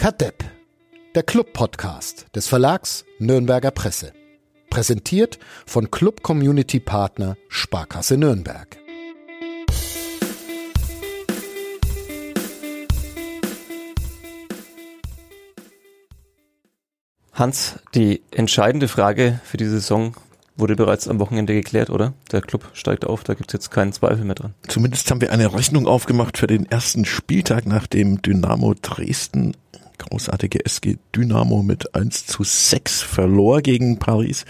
Kadepp, der Club-Podcast des Verlags Nürnberger Presse. Präsentiert von Club Community Partner Sparkasse Nürnberg. Hans, die entscheidende Frage für diese Saison wurde bereits am Wochenende geklärt, oder? Der Club steigt auf, da gibt's jetzt keinen Zweifel mehr dran. Zumindest haben wir eine Rechnung aufgemacht für den ersten Spieltag, nachdem Dynamo Dresden, großartige SG Dynamo mit 1 zu 6 verlor gegen Paris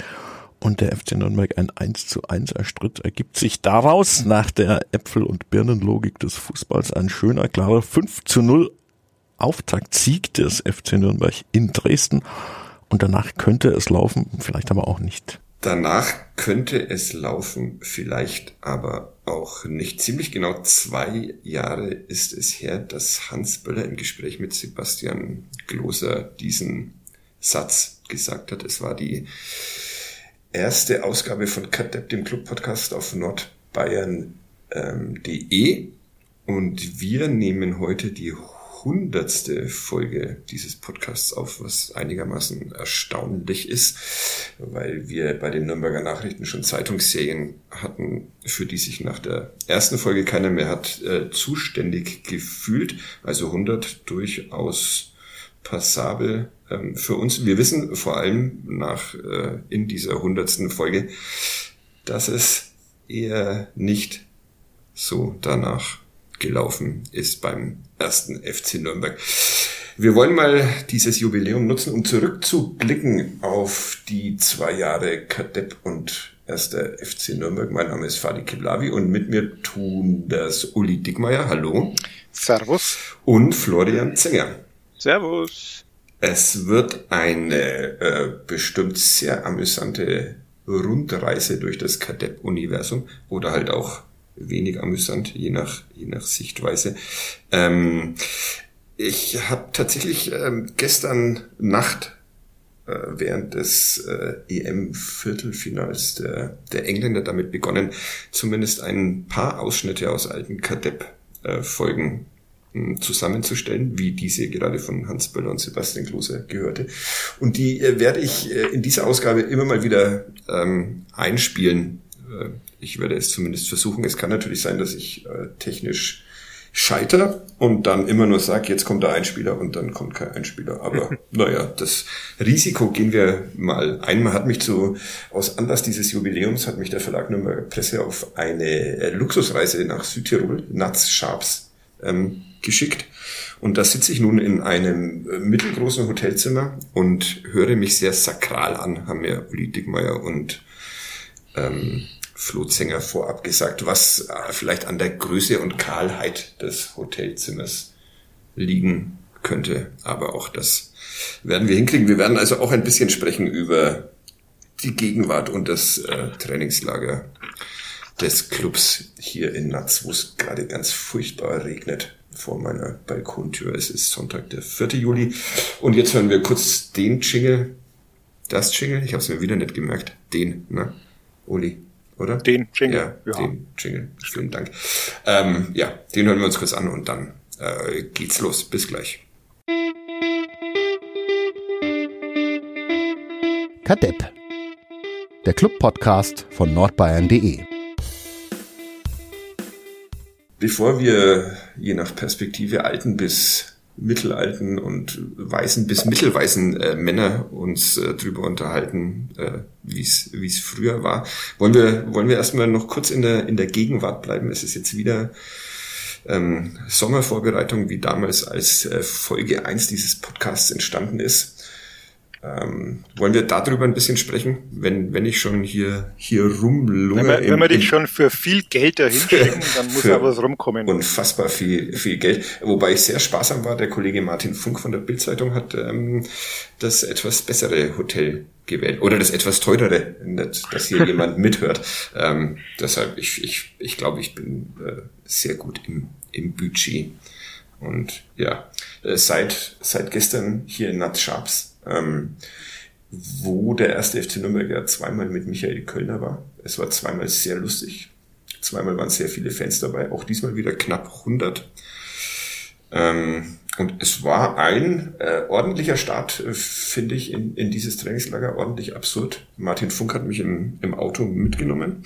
und der FC Nürnberg ein 1 zu 1 erstritt, ergibt sich daraus nach der Äpfel- und Birnenlogik des Fußballs ein schöner, klarer 5 zu 0 Auftaktsieg des FC Nürnberg in Dresden. Und danach könnte es laufen, vielleicht aber auch nicht. Danach könnte es laufen, vielleicht aber auch nicht. Ziemlich genau zwei Jahre ist es her, dass Hans Böller im Gespräch mit Sebastian Gloser diesen Satz gesagt hat. Es war die erste Ausgabe von Kadepp, dem Club-Podcast auf nordbayern.de. Ähm, und wir nehmen heute die hundertste Folge dieses Podcasts auf, was einigermaßen erstaunlich ist, weil wir bei den Nürnberger Nachrichten schon Zeitungsserien hatten, für die sich nach der ersten Folge keiner mehr hat äh, zuständig gefühlt. Also 100 durchaus passabel ähm, für uns. Wir wissen vor allem nach äh, in dieser hundertsten Folge, dass es eher nicht so danach gelaufen ist beim ersten FC Nürnberg. Wir wollen mal dieses Jubiläum nutzen, um zurückzublicken auf die zwei Jahre Kadepp und erster FC Nürnberg. Mein Name ist Fadi Kiblavi und mit mir tun das Uli Dickmeier. Hallo. Servus. Und Florian Zenger. Servus. Es wird eine äh, bestimmt sehr amüsante Rundreise durch das Kadepp-Universum oder halt auch wenig amüsant, je nach, je nach Sichtweise. Ähm, ich habe tatsächlich ähm, gestern Nacht äh, während des äh, EM-Viertelfinals der, der Engländer damit begonnen, zumindest ein paar Ausschnitte aus alten Kadepp-Folgen hm, zusammenzustellen, wie diese gerade von Hans Böller und Sebastian Klose gehörte. Und die äh, werde ich äh, in dieser Ausgabe immer mal wieder ähm, einspielen. Äh, ich werde es zumindest versuchen. Es kann natürlich sein, dass ich äh, technisch scheiter und dann immer nur sage, jetzt kommt der Einspieler und dann kommt kein Einspieler. Aber naja, das Risiko gehen wir mal ein. Man hat mich zu, aus Anlass dieses Jubiläums hat mich der Verlag Nürnberger Presse auf eine äh, Luxusreise nach Südtirol, Nats Sharps, ähm, geschickt. Und da sitze ich nun in einem mittelgroßen Hotelzimmer und höre mich sehr sakral an, haben mir Uli Dickmeier und ähm, Flutzinger vorab gesagt, was äh, vielleicht an der Größe und Kahlheit des Hotelzimmers liegen könnte. Aber auch das werden wir hinkriegen. Wir werden also auch ein bisschen sprechen über die Gegenwart und das äh, Trainingslager des Clubs hier in Natz, wo es gerade ganz furchtbar regnet vor meiner Balkontür. Es ist Sonntag, der 4. Juli. Und jetzt hören wir kurz den Jingle. Das Jingle, ich habe es mir wieder nicht gemerkt. Den, ne? Uli oder? Den Jingle. Ja, ja. den Jingle. Vielen Dank. Ähm, ja, den hören wir uns kurz an und dann äh, geht's los. Bis gleich. Kadepp. Der Club-Podcast von nordbayern.de. Bevor wir je nach Perspektive alten bis mittelalten und weißen bis mittelweißen äh, Männer uns äh, drüber unterhalten, äh, wie es früher war. Wollen wir wollen wir erstmal noch kurz in der in der Gegenwart bleiben. Es ist jetzt wieder ähm, Sommervorbereitung, wie damals als äh, Folge eins dieses Podcasts entstanden ist. Ähm, wollen wir darüber ein bisschen sprechen, wenn, wenn ich schon hier, hier rumlunge? Wenn wir, wenn wir dich schon für viel Geld dahin schicken, dann muss ja was rumkommen. Unfassbar viel, viel Geld. Wobei ich sehr sparsam war, der Kollege Martin Funk von der Bildzeitung hat ähm, das etwas bessere Hotel gewählt. Oder das etwas teurere, nicht, dass hier jemand mithört. Ähm, deshalb, ich, ich, ich glaube, ich bin äh, sehr gut im, im Budget. Und ja, äh, seit, seit gestern hier in Nat Sharps ähm, wo der erste FC Nürnberg ja zweimal mit Michael Kölner war. Es war zweimal sehr lustig. Zweimal waren sehr viele Fans dabei, auch diesmal wieder knapp 100. Ähm, und es war ein äh, ordentlicher Start, äh, finde ich, in, in dieses Trainingslager, ordentlich absurd. Martin Funk hat mich im, im Auto mitgenommen.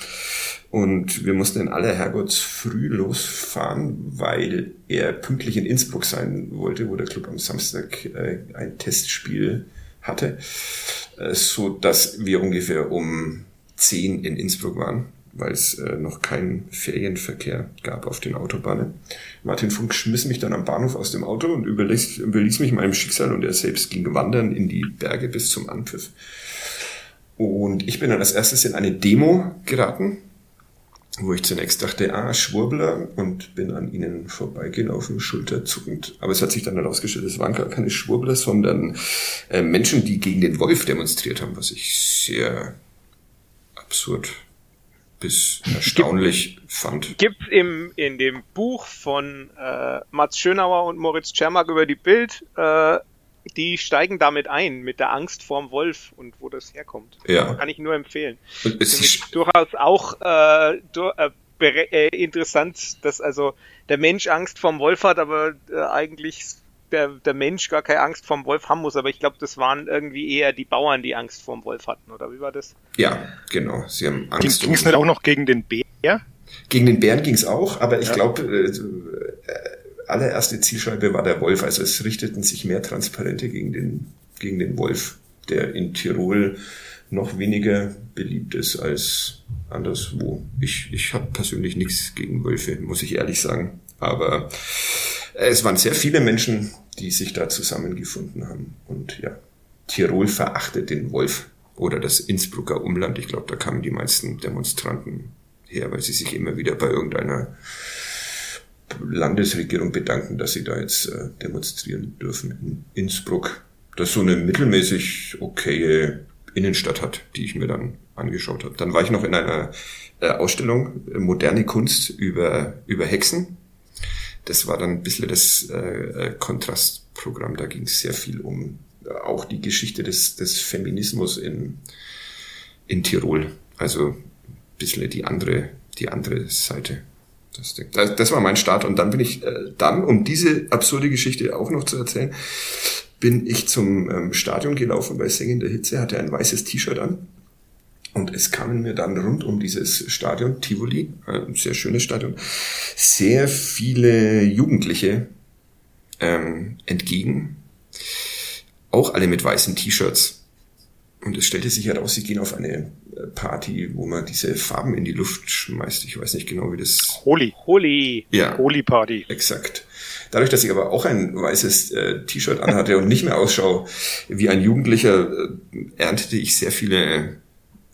Und wir mussten in aller Herrgotts früh losfahren, weil er pünktlich in Innsbruck sein wollte, wo der Club am Samstag äh, ein Testspiel hatte, äh, so dass wir ungefähr um zehn in Innsbruck waren weil es äh, noch keinen Ferienverkehr gab auf den Autobahnen. Martin Funk schmiss mich dann am Bahnhof aus dem Auto und überließ, überließ mich meinem Schicksal und er selbst ging wandern in die Berge bis zum Anpfiff. Und ich bin dann als erstes in eine Demo geraten, wo ich zunächst dachte, ah, Schwurbler und bin an ihnen vorbeigelaufen, schulterzuckend. Aber es hat sich dann herausgestellt, es waren gar keine Schwurbler, sondern äh, Menschen, die gegen den Wolf demonstriert haben, was ich sehr absurd bis erstaunlich Gibt, fand. Gibt im in dem Buch von äh, Mats Schönauer und Moritz Czermak über die Bild, äh, die steigen damit ein, mit der Angst vorm Wolf und wo das herkommt. Ja. Kann ich nur empfehlen. Und es ist durchaus auch äh, durch, äh, äh, interessant, dass also der Mensch Angst vorm Wolf hat, aber äh, eigentlich der, der Mensch gar keine Angst vorm Wolf haben muss, aber ich glaube, das waren irgendwie eher die Bauern, die Angst vorm Wolf hatten, oder wie war das? Ja, genau. Sie haben Angst. Ging es nicht auch noch gegen den Bär? Gegen den Bären ging es auch, aber ich ja. glaube, äh, äh, allererste Zielscheibe war der Wolf. Also es richteten sich mehr Transparente gegen den, gegen den Wolf, der in Tirol noch weniger beliebt ist als anderswo. Ich, ich habe persönlich nichts gegen Wölfe, muss ich ehrlich sagen. Aber es waren sehr viele Menschen, die sich da zusammengefunden haben. Und ja, Tirol verachtet den Wolf oder das Innsbrucker Umland. Ich glaube, da kamen die meisten Demonstranten her, weil sie sich immer wieder bei irgendeiner Landesregierung bedanken, dass sie da jetzt äh, demonstrieren dürfen in Innsbruck. Das so eine mittelmäßig okaye Innenstadt hat, die ich mir dann angeschaut habe. Dann war ich noch in einer äh, Ausstellung äh, moderne Kunst über über Hexen das war dann ein bisschen das äh, äh, Kontrastprogramm. Da ging es sehr viel um äh, auch die Geschichte des, des Feminismus in, in Tirol. Also ein bisschen die andere, die andere Seite. Das, das, war mein Start. Und dann bin ich äh, dann, um diese absurde Geschichte auch noch zu erzählen, bin ich zum ähm, Stadion gelaufen bei Singender Hitze, hatte ein weißes T-Shirt an und es kamen mir dann rund um dieses Stadion, Tivoli, ein sehr schönes Stadion, sehr viele Jugendliche ähm, entgegen. Auch alle mit weißen T-Shirts. Und es stellte sich heraus, sie gehen auf eine äh, Party, wo man diese Farben in die Luft schmeißt. Ich weiß nicht genau, wie das. Holy. Holy. Ja. Holy Party. Exakt. Dadurch, dass ich aber auch ein weißes äh, T-Shirt anhatte und nicht mehr ausschaue wie ein Jugendlicher, äh, erntete ich sehr viele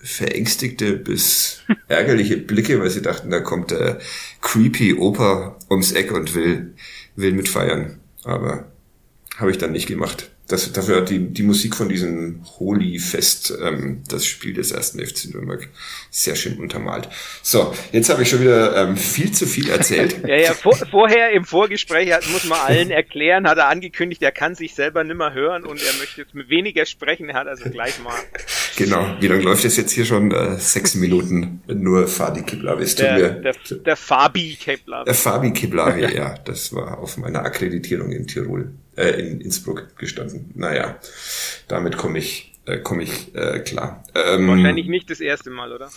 verängstigte bis ärgerliche Blicke, weil sie dachten, da kommt der creepy Opa ums Eck und will, will mitfeiern. Aber habe ich dann nicht gemacht. Das, dafür hat die, die Musik von diesem Holy-Fest ähm, das Spiel des ersten FC Nürnberg sehr schön untermalt. So, jetzt habe ich schon wieder ähm, viel zu viel erzählt. ja, ja, vor, vorher im Vorgespräch hat, muss man allen erklären, hat er angekündigt, er kann sich selber nimmer hören und er möchte jetzt mit weniger sprechen. Er hat also gleich mal. Genau, wie lange läuft es jetzt hier schon? Äh, sechs Minuten nur Fadi Kiblavi. Der, der, der Fabi Kiblavi. Der Fabi Kiblavi, ja, das war auf meiner Akkreditierung in Tirol äh, in Innsbruck gestanden. Naja, damit komme ich, äh, komme ich äh, klar. Ähm, Wahrscheinlich nicht das erste Mal, oder?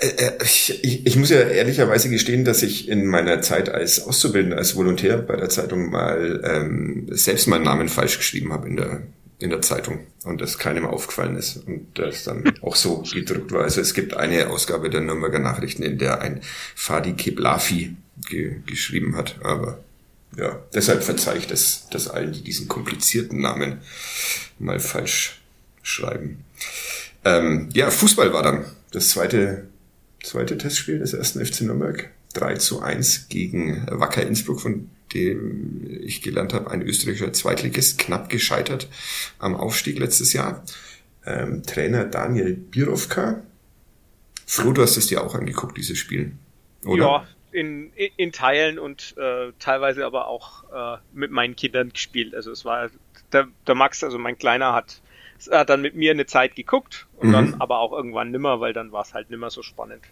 Äh, äh, ich, ich, ich muss ja ehrlicherweise gestehen, dass ich in meiner Zeit als Auszubildender, als Volontär bei der Zeitung mal ähm, selbst meinen Namen falsch geschrieben habe in der in der Zeitung und das keinem aufgefallen ist und das dann auch so gedruckt war. Also es gibt eine Ausgabe der Nürnberger Nachrichten, in der ein Fadi Keblafi ge geschrieben hat, aber ja, deshalb verzeih ich das, das allen, die diesen komplizierten Namen mal falsch schreiben. Ähm, ja, Fußball war dann das zweite, zweite Testspiel des ersten FC Nürnberg. 3 zu 1 gegen Wacker Innsbruck, von dem ich gelernt habe, ein österreichischer Zweitligist, knapp gescheitert am Aufstieg letztes Jahr. Ähm, Trainer Daniel Birovka. Flo, du hast es dir auch angeguckt, dieses Spiel. Oder? Ja, in, in Teilen und äh, teilweise aber auch äh, mit meinen Kindern gespielt. Also es war der, der Max, also mein Kleiner hat, hat dann mit mir eine Zeit geguckt und mhm. dann aber auch irgendwann nimmer, weil dann war es halt nimmer so spannend.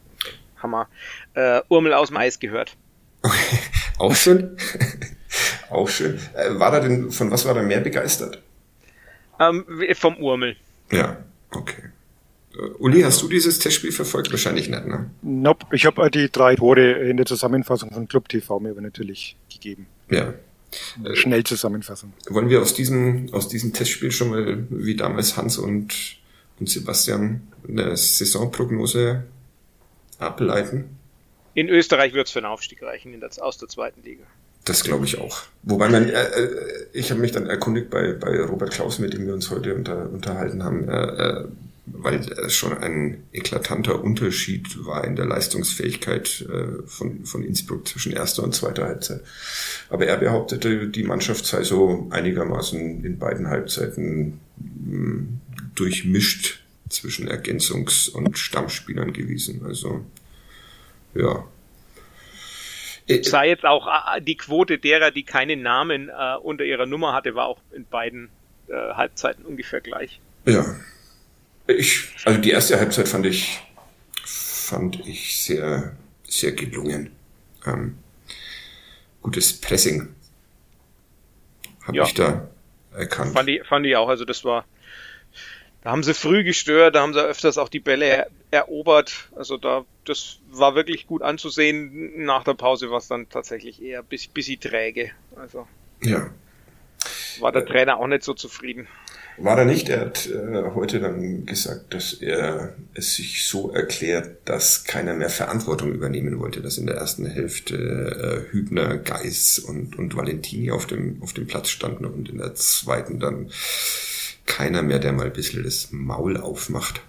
Wir äh, Urmel aus dem Eis gehört. auch schön. Auch schön. Äh, war er denn, von was war er mehr begeistert? Ähm, vom Urmel. Ja, okay. Uh, Uli, hast du dieses Testspiel verfolgt? Wahrscheinlich nicht, ne? Nope, ich habe die drei Tore in der Zusammenfassung von Club TV mir natürlich gegeben. Ja. Schnell Zusammenfassung. Wollen wir aus diesem, aus diesem Testspiel schon mal, wie damals Hans und, und Sebastian, eine Saisonprognose ableiten? In Österreich wird es für einen Aufstieg reichen, in der, aus der zweiten Liga. Das glaube ich auch. Wobei man, äh, äh, ich habe mich dann erkundigt bei, bei Robert Klaus, mit dem wir uns heute unter, unterhalten haben, äh, äh, weil es schon ein eklatanter Unterschied war in der Leistungsfähigkeit äh, von, von Innsbruck zwischen erster und zweiter Halbzeit. Aber er behauptete, die Mannschaft sei so einigermaßen in beiden Halbzeiten hm, durchmischt zwischen Ergänzungs- und Stammspielern gewesen. Also ja, es war jetzt auch äh, die Quote derer, die keinen Namen äh, unter ihrer Nummer hatte, war auch in beiden äh, Halbzeiten ungefähr gleich. Ja. Ich, also die erste Halbzeit fand ich, fand ich sehr, sehr gelungen. Ähm, gutes Pressing habe ja. ich da erkannt. Fand ich, fand ich auch. Also das war, da haben sie früh gestört, da haben sie öfters auch die Bälle erobert. Also da, das war wirklich gut anzusehen. Nach der Pause war es dann tatsächlich eher bis, bisschen träge. Also ja. war der Trainer auch nicht so zufrieden. War er nicht. Er hat äh, heute dann gesagt, dass er es sich so erklärt, dass keiner mehr Verantwortung übernehmen wollte, dass in der ersten Hälfte äh, Hübner, Geis und, und Valentini auf dem, auf dem Platz standen und in der zweiten dann keiner mehr, der mal ein bisschen das Maul aufmacht.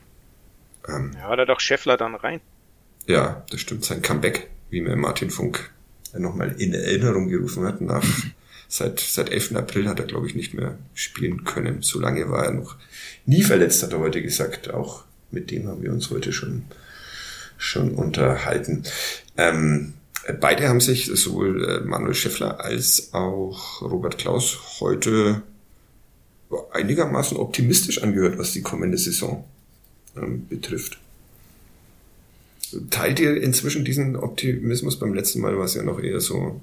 Ähm, ja, da doch Scheffler dann rein. Ja, das stimmt. Sein Comeback, wie mir Martin Funk nochmal in Erinnerung gerufen hat, nach seit, seit 11. April hat er, glaube ich, nicht mehr spielen können. So lange war er noch nie verletzt, hat er heute gesagt. Auch mit dem haben wir uns heute schon, schon unterhalten. Ähm, beide haben sich, sowohl äh, Manuel Scheffler als auch Robert Klaus, heute einigermaßen optimistisch angehört, was die kommende Saison ähm, betrifft. Teilt ihr inzwischen diesen Optimismus? Beim letzten Mal war es ja noch eher so,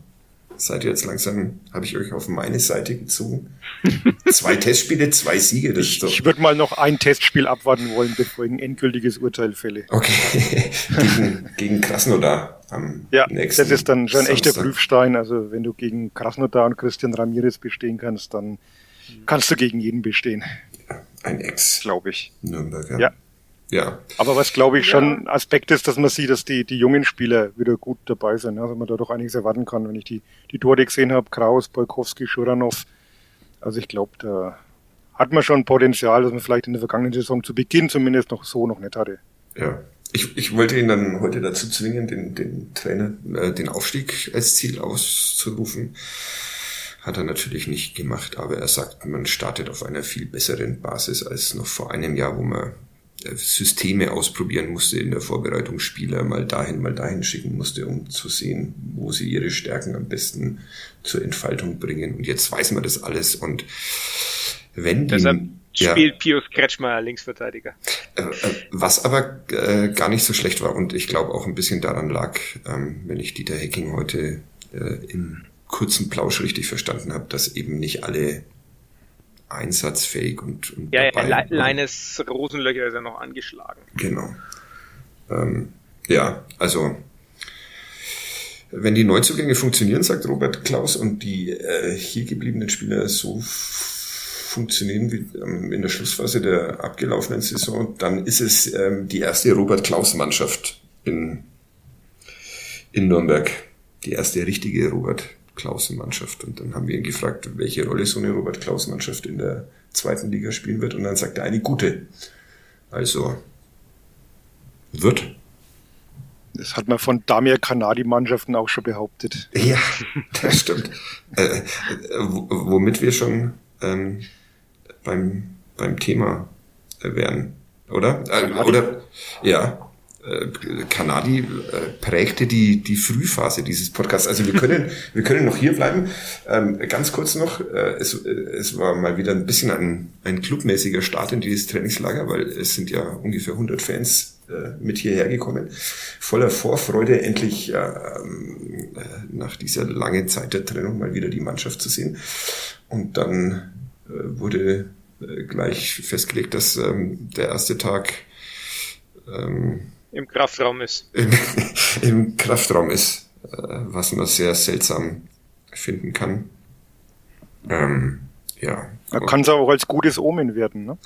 seid ihr jetzt langsam, habe ich euch auf meine Seite gezogen. zwei Testspiele, zwei Siege. Das ich, ich würde mal noch ein Testspiel abwarten wollen, bevor ich ein endgültiges Urteil fälle. Okay, gegen, gegen Krasnodar am ja, nächsten das ist dann schon ein echter Prüfstein. Also wenn du gegen Krasnodar und Christian Ramirez bestehen kannst, dann kannst du gegen jeden bestehen. Ein Ex. Glaube ich. Nürnberger. Ja. Ja. Aber was glaube ich ja. schon Aspekt ist, dass man sieht, dass die, die jungen Spieler wieder gut dabei sind. Also man da doch einiges erwarten kann, wenn ich die, die Tore gesehen habe, Kraus, Bolkowski, Schuranov. Also ich glaube, da hat man schon Potenzial, dass man vielleicht in der vergangenen Saison zu Beginn zumindest noch so noch nicht hatte. Ja. Ich, ich wollte ihn dann heute dazu zwingen, den, den Trainer, äh, den Aufstieg als Ziel auszurufen. Hat er natürlich nicht gemacht, aber er sagt, man startet auf einer viel besseren Basis als noch vor einem Jahr, wo man Systeme ausprobieren musste in der Vorbereitung, Spieler mal dahin, mal dahin schicken musste, um zu sehen, wo sie ihre Stärken am besten zur Entfaltung bringen. Und jetzt weiß man das alles und wenn die, Deshalb spielt ja, Pius Kretschmer Linksverteidiger. Äh, äh, was aber äh, gar nicht so schlecht war und ich glaube auch ein bisschen daran lag, ähm, wenn ich Dieter Hecking heute äh, im kurzen Plausch richtig verstanden habe, dass eben nicht alle einsatzfähig und, und ja, dabei ja, Le Leines Rosenlöcher ist ja noch angeschlagen. Genau. Ähm, ja, also wenn die Neuzugänge funktionieren, sagt Robert Klaus, und die äh, hier gebliebenen Spieler so funktionieren wie ähm, in der Schlussphase der abgelaufenen Saison, dann ist es ähm, die erste Robert Klaus Mannschaft in, in Nürnberg. Die erste richtige Robert Klausen-Mannschaft. Und dann haben wir ihn gefragt, welche Rolle so eine Robert Klaus-Mannschaft in der zweiten Liga spielen wird. Und dann sagt er eine gute. Also wird. Das hat man von Damir Kanadi-Mannschaften auch schon behauptet. Ja, das stimmt. äh, womit wir schon ähm, beim, beim Thema wären, oder? Äh, oder ja. Äh, Kanadi äh, prägte die, die Frühphase dieses Podcasts. Also wir können, wir können noch hier bleiben. Ähm, ganz kurz noch, äh, es, äh, es war mal wieder ein bisschen ein, ein clubmäßiger Start in dieses Trainingslager, weil es sind ja ungefähr 100 Fans äh, mit hierher gekommen. Voller Vorfreude, endlich äh, nach dieser langen Zeit der Trennung mal wieder die Mannschaft zu sehen. Und dann wurde gleich festgelegt, dass ähm, der erste Tag ähm, im Kraftraum ist. Im, im Kraftraum ist, äh, was man sehr seltsam finden kann. Ähm, ja. Da kann es auch als gutes Omen werden, ne?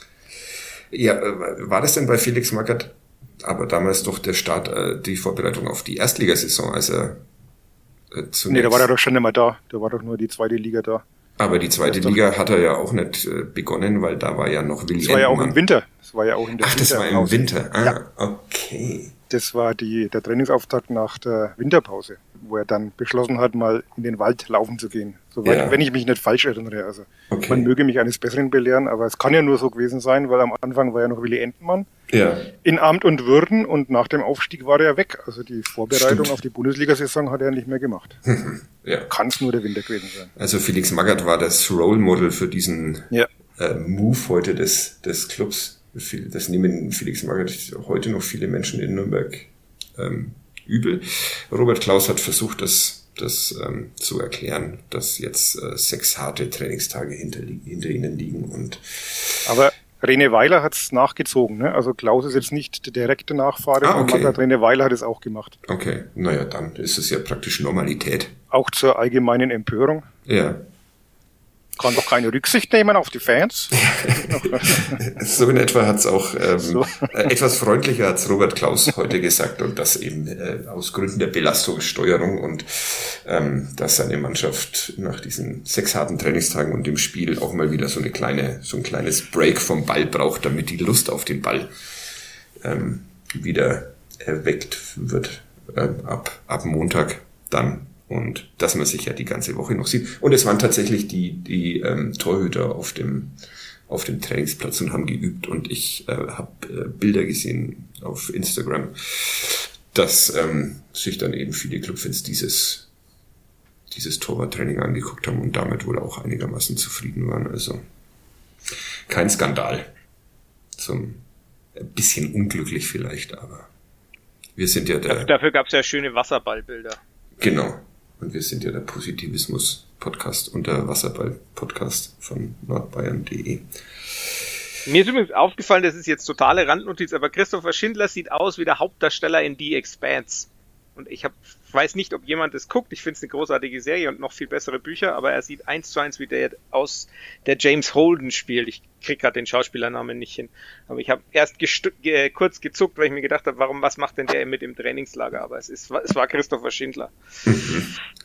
Ja, äh, war das denn bei Felix Magath aber damals doch der Start, äh, die Vorbereitung auf die Erstligasaison, als er äh, zunächst... Nee, da war er doch schon immer da. Da war doch nur die zweite Liga da. Aber die zweite Liga hat er ja auch nicht äh, begonnen, weil da war ja noch Willi Das war ja auch im Winter. Das war ja auch in der Ach, das war im Winter. Ah, ja. okay. Das war die, der Trainingsauftakt nach der Winterpause, wo er dann beschlossen hat, mal in den Wald laufen zu gehen. Soweit, ja. wenn ich mich nicht falsch erinnere. Also okay. man möge mich eines Besseren belehren, aber es kann ja nur so gewesen sein, weil am Anfang war ja noch Willi Entenmann ja. in Amt und Würden und nach dem Aufstieg war er weg. Also die Vorbereitung Stimmt. auf die Bundesliga-Saison hat er nicht mehr gemacht. ja. Kann es nur der Winter gewesen sein. Also Felix Magath war das Role Model für diesen ja. äh, Move heute des, des Clubs. Das nehmen Felix Magath heute noch viele Menschen in Nürnberg ähm, übel. Robert Klaus hat versucht, das das ähm, zu erklären, dass jetzt äh, sechs harte Trainingstage hinter, hinter ihnen liegen und aber Rene Weiler hat es nachgezogen, ne? Also Klaus ist jetzt nicht der direkte Nachfahre, ah, okay. aber Rene Weiler hat es auch gemacht. Okay, naja, dann ist es ja praktisch Normalität. Auch zur allgemeinen Empörung. Ja kann doch keine Rücksicht nehmen auf die Fans. so in etwa hat's auch ähm, so. äh, etwas freundlicher hat's Robert Klaus heute gesagt und das eben äh, aus Gründen der Belastungssteuerung und ähm, dass seine Mannschaft nach diesen sechs harten Trainingstagen und dem Spiel auch mal wieder so eine kleine, so ein kleines Break vom Ball braucht, damit die Lust auf den Ball ähm, wieder erweckt wird äh, ab, ab Montag dann und dass man sich ja die ganze Woche noch sieht. Und es waren tatsächlich die, die ähm, Torhüter auf dem, auf dem Trainingsplatz und haben geübt. Und ich äh, habe äh, Bilder gesehen auf Instagram, dass ähm, sich dann eben viele Clubfans dieses, dieses Torwarttraining angeguckt haben und damit wohl auch einigermaßen zufrieden waren. Also kein Skandal. Zum ein bisschen unglücklich vielleicht, aber wir sind ja der. Dafür gab es ja schöne Wasserballbilder. Genau. Und wir sind ja der Positivismus-Podcast und der Wasserball-Podcast von nordbayern.de. Mir ist übrigens aufgefallen, das ist jetzt totale Randnotiz, aber Christopher Schindler sieht aus wie der Hauptdarsteller in The Expanse. Und ich hab, weiß nicht, ob jemand es guckt. Ich finde es eine großartige Serie und noch viel bessere Bücher, aber er sieht eins zu eins wie der aus, der James Holden spielt. Ich krieg gerade den Schauspielernamen nicht hin. Aber ich habe erst ge kurz gezuckt, weil ich mir gedacht habe, warum, was macht denn der mit im Trainingslager? Aber es, ist, es war Christopher Schindler.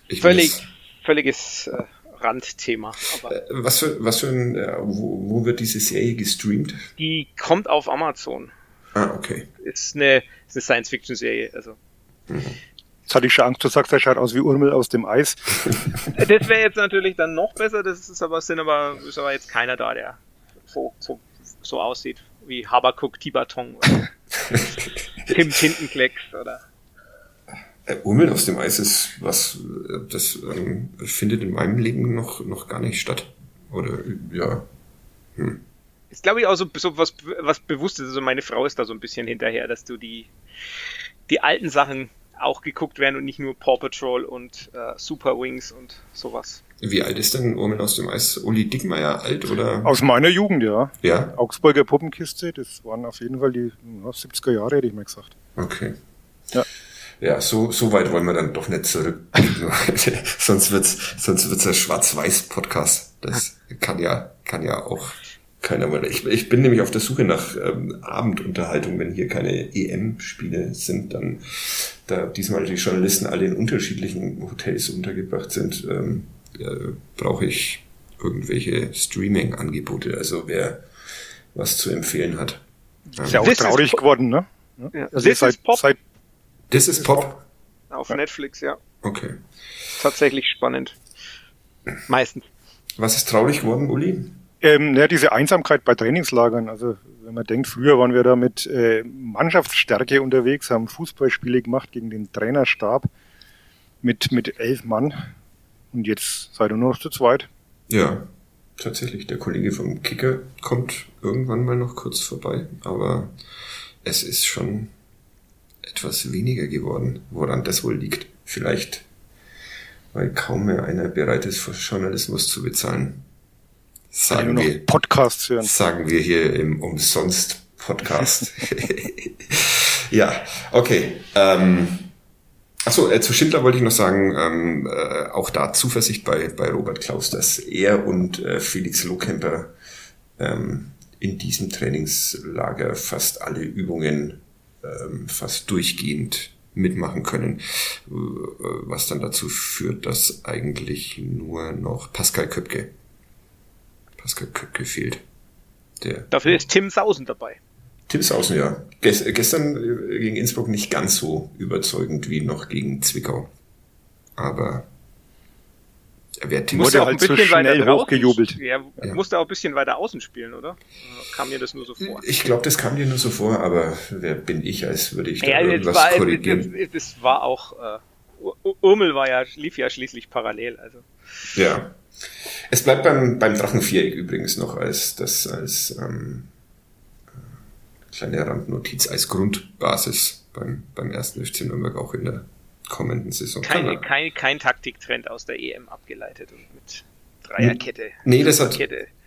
Ich Völlig, völliges äh, Randthema. Aber äh, was für, was für ein, äh, wo, wo wird diese Serie gestreamt? Die kommt auf Amazon. Ah, okay. Ist eine, ist eine Science-Fiction-Serie, also Jetzt hatte ich schon Angst, du sagst, er schaut aus wie Urmel aus dem Eis. das wäre jetzt natürlich dann noch besser, das ist aber, sind aber, ist aber jetzt keiner da, der so, so, so aussieht wie Habakuk Tibaton oder Tim Tintenklecks oder. Äh, Urmel aus dem Eis ist was, das ähm, findet in meinem Leben noch, noch gar nicht statt. Oder, ja. Hm. Ist glaube ich auch so, so was, was Bewusstes. Also meine Frau ist da so ein bisschen hinterher, dass du die, die alten Sachen auch geguckt werden und nicht nur Paw Patrol und äh, Super Wings und sowas. Wie alt ist denn Urmen aus dem Eis? Uli Dickmeier alt oder? Aus meiner Jugend, ja. Ja. Augsburger Puppenkiste, das waren auf jeden Fall die ja, 70er Jahre, hätte ich mal gesagt. Okay. Ja. Ja, so, so weit wollen wir dann doch nicht zurück. sonst wird's, sonst wird's ein Schwarz-Weiß-Podcast. Das kann ja, kann ja auch keiner mehr. Ich, ich bin nämlich auf der Suche nach ähm, Abendunterhaltung, wenn hier keine EM-Spiele sind, dann da diesmal die Journalisten alle in unterschiedlichen Hotels untergebracht sind, ähm, äh, brauche ich irgendwelche Streaming-Angebote. Also wer was zu empfehlen hat. Ist ja auch This traurig geworden, ne? Ja. Also This seit, Pop. Seit This is Pop. Auf Netflix, ja. Okay. Tatsächlich spannend. Meistens. Was ist traurig geworden, Uli? Ähm, ja, diese Einsamkeit bei Trainingslagern. Also wenn man denkt, früher waren wir da mit äh, Mannschaftsstärke unterwegs, haben Fußballspiele gemacht gegen den Trainerstab mit, mit elf Mann. Und jetzt seid ihr nur noch zu zweit. Ja, tatsächlich. Der Kollege vom Kicker kommt irgendwann mal noch kurz vorbei, aber es ist schon etwas weniger geworden. Woran das wohl liegt? Vielleicht, weil kaum mehr einer bereit ist, für Journalismus zu bezahlen. Sagen wir, Podcasts hören. Sagen wir hier im Umsonst-Podcast. ja, okay. Ähm, Achso, äh, zu Schindler wollte ich noch sagen, ähm, äh, auch da Zuversicht bei, bei Robert Klaus, dass er und äh, Felix Lohkemper ähm, in diesem Trainingslager fast alle Übungen ähm, fast durchgehend mitmachen können, äh, was dann dazu führt, dass eigentlich nur noch Pascal Köpke Pascal Köpke fehlt. Der, Dafür ist Tim Sausen dabei. Tim Sausen, ja. Gest, gestern äh, gegen Innsbruck nicht ganz so überzeugend wie noch gegen Zwickau. Aber wer Tim wurde halt so schnell hochgejubelt. Ja, ja. musste auch ein bisschen weiter außen spielen, oder? Kam mir das nur so vor? Ich glaube, das kam dir nur so vor, aber wer bin ich, als würde ich da ja, irgendwas war, korrigieren? Das, das war auch, äh, Urmel war ja, lief ja schließlich parallel, also. Ja. Es bleibt beim, beim Drachenviereck übrigens noch als das als ähm, kleine Randnotiz als Grundbasis beim, beim ersten FC Nürnberg auch in der kommenden Saison. Keine, kein, kein Taktiktrend aus der EM abgeleitet und mit Dreierkette. Nee, das hat,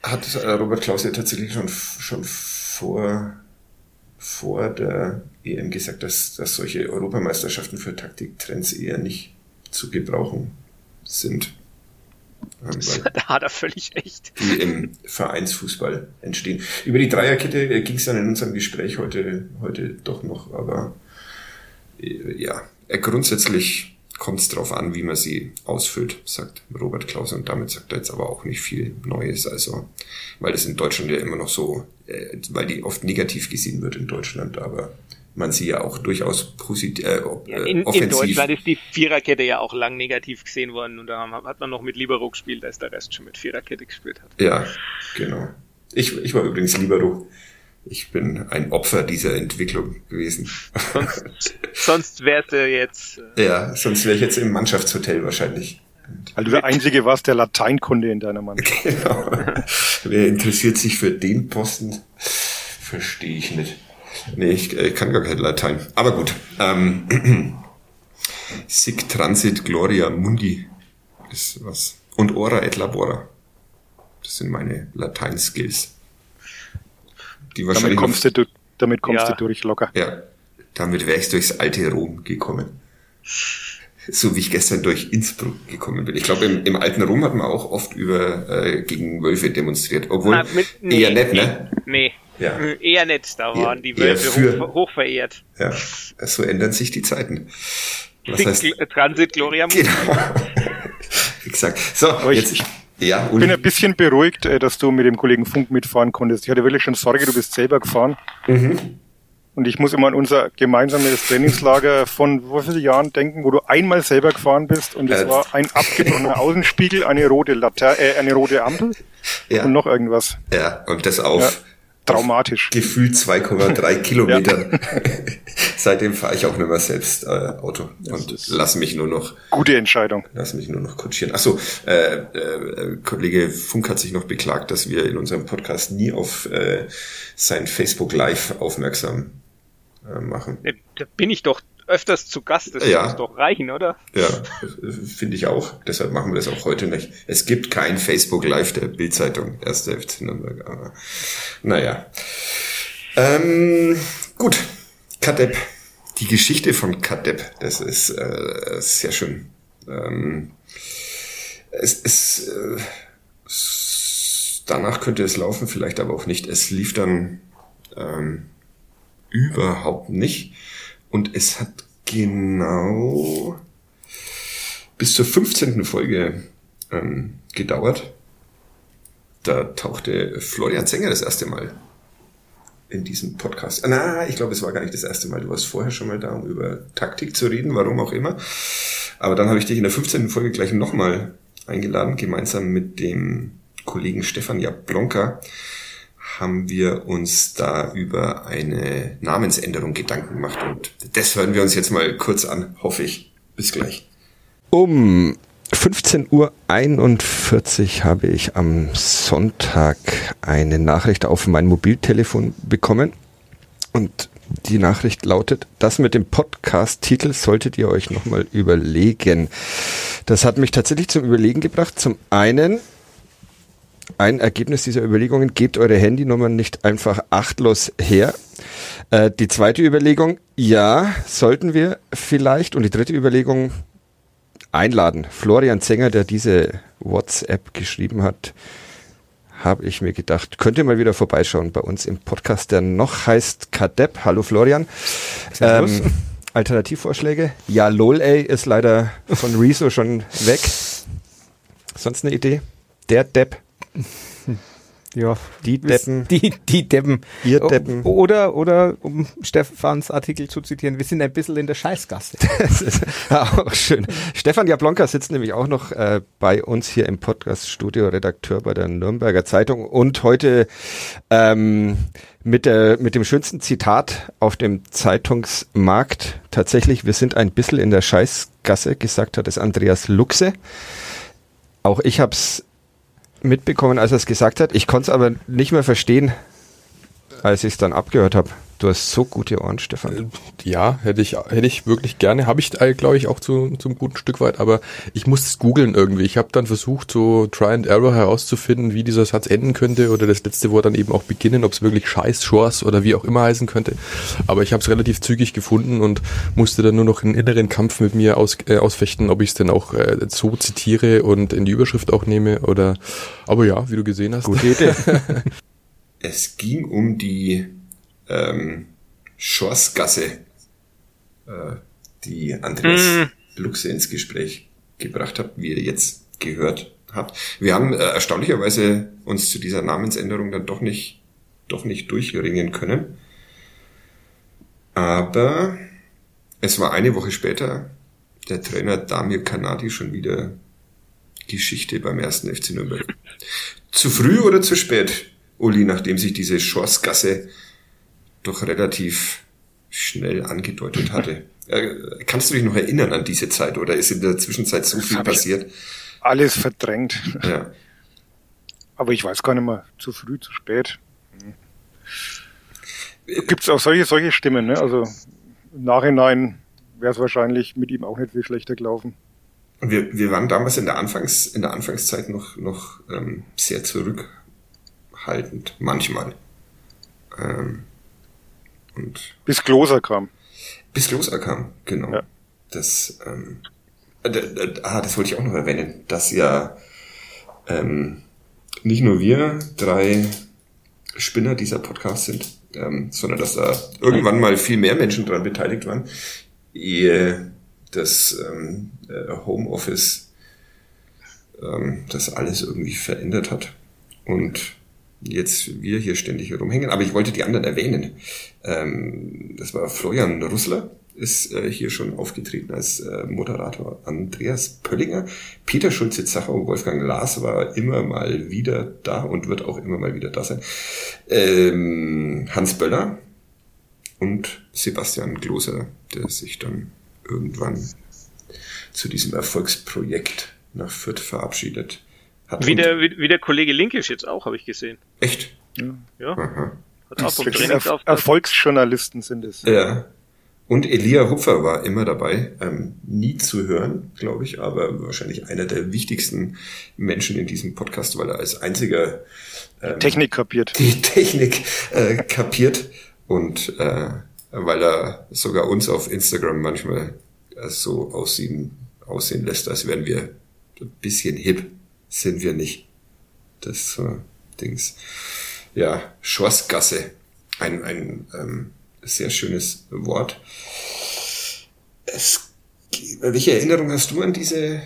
hat äh, Robert Klaus ja tatsächlich schon, schon vor, vor der EM gesagt, dass, dass solche Europameisterschaften für Taktiktrends eher nicht zu gebrauchen sind. Da hat er völlig echt. Die im Vereinsfußball entstehen. Über die Dreierkette äh, ging es dann in unserem Gespräch heute, heute doch noch, aber äh, ja, äh, grundsätzlich kommt es darauf an, wie man sie ausfüllt, sagt Robert Klaus und damit sagt er jetzt aber auch nicht viel Neues, also weil es in Deutschland ja immer noch so, weil die oft negativ gesehen wird in Deutschland, aber man sie ja auch durchaus positiv, äh, ja, in, offensiv. In Deutschland ist die Viererkette ja auch lang negativ gesehen worden und da hat man noch mit Libero gespielt, als der Rest schon mit Viererkette gespielt hat. Ja, genau. Ich, ich war übrigens Libero. Ich bin ein Opfer dieser Entwicklung gewesen. Sonst, sonst wärst du jetzt. Äh ja, sonst wäre ich jetzt im Mannschaftshotel wahrscheinlich. Weil du der Einzige warst, der Lateinkunde in deiner Mannschaft. Genau. Wer interessiert sich für den Posten? Verstehe ich nicht. Nee, ich, ich kann gar kein Latein. Aber gut. Ähm, Sic transit gloria mundi ist was. Und ora et labora. Das sind meine Latein-Skills. Die wahrscheinlich damit kommst, du, damit kommst ja. du durch locker. Ja, damit wäre ich durchs alte Rom gekommen. So wie ich gestern durch Innsbruck gekommen bin. Ich glaube, im, im alten Rom hat man auch oft über äh, gegen Wölfe demonstriert. Obwohl Na, mit, nee, eher nett, ne? Nee. Ja. Eher nett, da waren eher, die Wölfe hoch, hoch, verehrt. Ja, so ändern sich die Zeiten. Was heißt, Transit Gloria Genau. Exakt. So, Aber jetzt ich, ja, Uli. bin ein bisschen beruhigt, äh, dass du mit dem Kollegen Funk mitfahren konntest. Ich hatte wirklich schon Sorge, du bist selber gefahren. Mhm. Und ich muss immer an unser gemeinsames Trainingslager von wie vielen Jahren denken, wo du einmal selber gefahren bist und es äh, war ein abgebrochener Außenspiegel, eine rote Later äh, eine rote Ampel ja. und noch irgendwas. Ja, und das auf ja traumatisch. Gefühlt 2,3 Kilometer. Seitdem fahre ich auch nicht mehr selbst äh, Auto und lass mich nur noch. Gute Entscheidung. Lass mich nur noch kutschieren. Achso, äh, äh, Kollege Funk hat sich noch beklagt, dass wir in unserem Podcast nie auf äh, sein Facebook Live aufmerksam äh, machen. Da bin ich doch öfters zu Gast. Das ja. muss doch reichen, oder? Ja, finde ich auch. Deshalb machen wir das auch heute nicht. Es gibt kein Facebook Live der Bildzeitung, erste FC Nürnberg. Aber naja. Ähm, gut, Kadepp. Die Geschichte von Kadepp, das ist äh, sehr schön. Ähm, es ist äh, danach könnte es laufen, vielleicht aber auch nicht. Es lief dann ähm, überhaupt nicht. Und es hat genau bis zur 15. Folge ähm, gedauert. Da tauchte Florian Zenger das erste Mal in diesem Podcast. Na, ich glaube, es war gar nicht das erste Mal. Du warst vorher schon mal da, um über Taktik zu reden, warum auch immer. Aber dann habe ich dich in der 15. Folge gleich nochmal eingeladen, gemeinsam mit dem Kollegen Stefan Jablonka haben wir uns da über eine Namensänderung Gedanken gemacht und das hören wir uns jetzt mal kurz an, hoffe ich. Bis gleich. Um 15.41 Uhr habe ich am Sonntag eine Nachricht auf mein Mobiltelefon bekommen und die Nachricht lautet, das mit dem Podcast-Titel solltet ihr euch nochmal überlegen. Das hat mich tatsächlich zum Überlegen gebracht. Zum einen, ein Ergebnis dieser Überlegungen, gebt eure Handynummern nicht einfach achtlos her. Äh, die zweite Überlegung, ja, sollten wir vielleicht. Und die dritte Überlegung, einladen. Florian Zenger, der diese WhatsApp geschrieben hat, habe ich mir gedacht, könnte mal wieder vorbeischauen bei uns im Podcast, der noch heißt Kadepp. Hallo Florian. Ähm, Alternativvorschläge? Ja, LOL ey, ist leider von Rezo schon weg. Sonst eine Idee? Der Depp. Ja, die Deppen. Die, die Deppen. Ihr Deppen. Oder, oder, um Stefans Artikel zu zitieren, wir sind ein bisschen in der Scheißgasse. das ist auch schön. Stefan Jablonka sitzt nämlich auch noch äh, bei uns hier im Podcast-Studio, Redakteur bei der Nürnberger Zeitung und heute ähm, mit, der, mit dem schönsten Zitat auf dem Zeitungsmarkt. Tatsächlich, wir sind ein bisschen in der Scheißgasse, gesagt hat es Andreas Luxe. Auch ich habe es mitbekommen, als er es gesagt hat. Ich konnte es aber nicht mehr verstehen, als ich es dann abgehört habe. Du hast so gute Ohren, Stefan. Äh, ja, hätte ich, hätte ich wirklich gerne. Habe ich, äh, glaube ich, auch zu, zum guten Stück weit, aber ich muss es googeln irgendwie. Ich habe dann versucht, so Try and Error herauszufinden, wie dieser Satz enden könnte oder das letzte Wort dann eben auch beginnen, ob es wirklich Scheiß, Schors oder wie auch immer heißen könnte. Aber ich habe es relativ zügig gefunden und musste dann nur noch einen inneren Kampf mit mir aus, äh, ausfechten, ob ich es denn auch äh, so zitiere und in die Überschrift auch nehme oder, aber ja, wie du gesehen hast. Gute Idee. es ging um die ähm, Schorsgasse, äh, die Andreas mm. Luxe ins Gespräch gebracht hat, wie ihr jetzt gehört habt. Wir haben äh, erstaunlicherweise uns zu dieser Namensänderung dann doch nicht, doch nicht durchringen können. Aber es war eine Woche später, der Trainer Damir Kanadi schon wieder Geschichte beim ersten FC Nürnberg. Zu früh oder zu spät, Uli, nachdem sich diese Schorsgasse doch relativ schnell angedeutet hatte. Äh, kannst du dich noch erinnern an diese Zeit oder ist in der Zwischenzeit so viel passiert? Alles verdrängt. Ja. Aber ich weiß gar nicht mehr, zu früh, zu spät. Gibt es auch solche, solche Stimmen, ne? Also im Nachhinein wäre es wahrscheinlich mit ihm auch nicht viel schlechter gelaufen. Und wir, wir waren damals in der Anfangs, in der Anfangszeit noch, noch ähm, sehr zurückhaltend, manchmal. Ähm, und bis Gloser kam. Bis Gloser kam, genau. Ja. Das, ähm, äh, ah, das wollte ich auch noch erwähnen, dass ja ähm, nicht nur wir drei Spinner dieser Podcast sind, ähm, sondern dass da irgendwann mal viel mehr Menschen daran beteiligt waren, ehe das ähm, äh, Homeoffice ähm, das alles irgendwie verändert hat. Und jetzt wir hier ständig herumhängen, aber ich wollte die anderen erwähnen. Ähm, das war Florian Russler, ist äh, hier schon aufgetreten als äh, Moderator. Andreas Pöllinger, Peter Schulze-Zacher und Wolfgang Lars war immer mal wieder da und wird auch immer mal wieder da sein. Ähm, Hans Böller und Sebastian Gloser, der sich dann irgendwann zu diesem Erfolgsprojekt nach Fürth verabschiedet hat wie, der, wie, wie der Kollege Linkisch jetzt auch, habe ich gesehen. Echt? Ja. ja. Hat auch Erf Erfolgsjournalisten sind es. Ja. Und Elia Hupfer war immer dabei, ähm, nie zu hören, glaube ich, aber wahrscheinlich einer der wichtigsten Menschen in diesem Podcast, weil er als einziger ähm, Technik kapiert. Die Technik äh, kapiert und äh, weil er sogar uns auf Instagram manchmal äh, so aussehen, aussehen lässt, als wären wir ein bisschen hip sind wir nicht. Das äh, Dings. Ja, Schorsgasse. Ein, ein ähm, sehr schönes Wort. Es, welche Erinnerung hast du an diese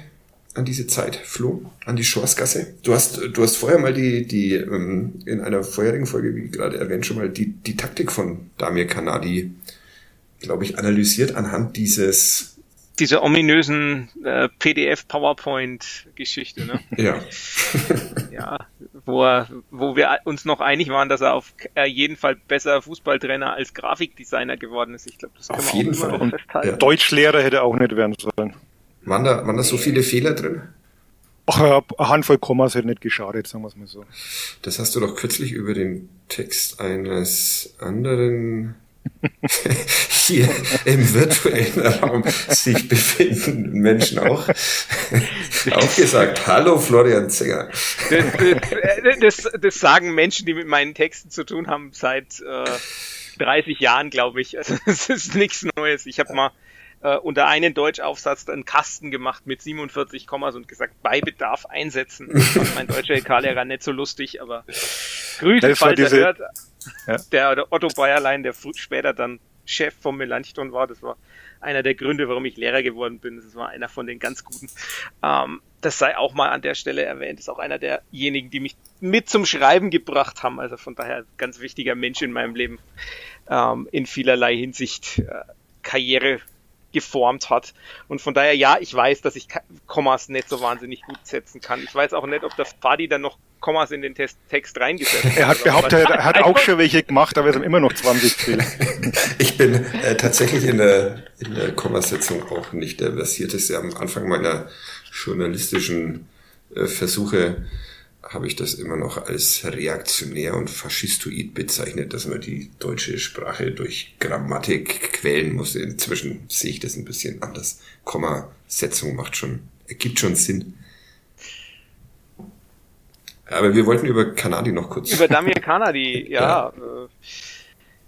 an diese Zeit, Flo, an die Schorsgasse? Du hast du hast vorher mal die die ähm, in einer vorherigen Folge, wie gerade erwähnt, schon mal die die Taktik von Damir Kanadi, glaube ich, analysiert anhand dieses diese ominösen äh, PDF-PowerPoint-Geschichte, ne? Ja. ja, wo, er, wo wir uns noch einig waren, dass er auf jeden Fall besser Fußballtrainer als Grafikdesigner geworden ist. Ich glaube, das können auf wir jeden auch Fall. festhalten. Ja. Deutschlehrer hätte auch nicht werden sollen. Waren da, waren da so viele Fehler drin? Ach, eine Handvoll Kommas hätte nicht geschadet, sagen wir es mal so. Das hast du doch kürzlich über den Text eines anderen hier im virtuellen Raum sich befindenden Menschen auch, auch gesagt. Hallo Florian Zenger. Das, das, das, sagen Menschen, die mit meinen Texten zu tun haben, seit äh, 30 Jahren, glaube ich. Also das ist nichts Neues. Ich habe mal äh, unter einen Deutschaufsatz einen Kasten gemacht mit 47 Kommas und gesagt, bei Bedarf einsetzen. Das fand mein deutscher LK-Lehrer nicht so lustig, aber Grüße, falls er hört. Der, der Otto Bayerlein, der später dann Chef vom Melanchthon war, das war einer der Gründe, warum ich Lehrer geworden bin. Das war einer von den ganz guten. Ähm, das sei auch mal an der Stelle erwähnt. Das ist auch einer derjenigen, die mich mit zum Schreiben gebracht haben. Also von daher ganz wichtiger Mensch in meinem Leben. Ähm, in vielerlei Hinsicht äh, Karriere geformt hat. Und von daher, ja, ich weiß, dass ich Kommas nicht so wahnsinnig gut setzen kann. Ich weiß auch nicht, ob der Fadi dann noch Kommas in den Test Text reingesetzt hat. Er hat behauptet, er hat auch schon welche gemacht, aber es haben immer noch 20 fehlen. Ich bin äh, tatsächlich in der, in der Kommasetzung auch nicht der versierteste. Am Anfang meiner journalistischen äh, Versuche habe ich das immer noch als reaktionär und faschistoid bezeichnet, dass man die deutsche Sprache durch Grammatik quälen muss. Inzwischen sehe ich das ein bisschen anders. Kommasetzung macht schon, ergibt schon Sinn. Aber wir wollten über Kanadi noch kurz. Über Damir Kanadi, ja. ja. Äh,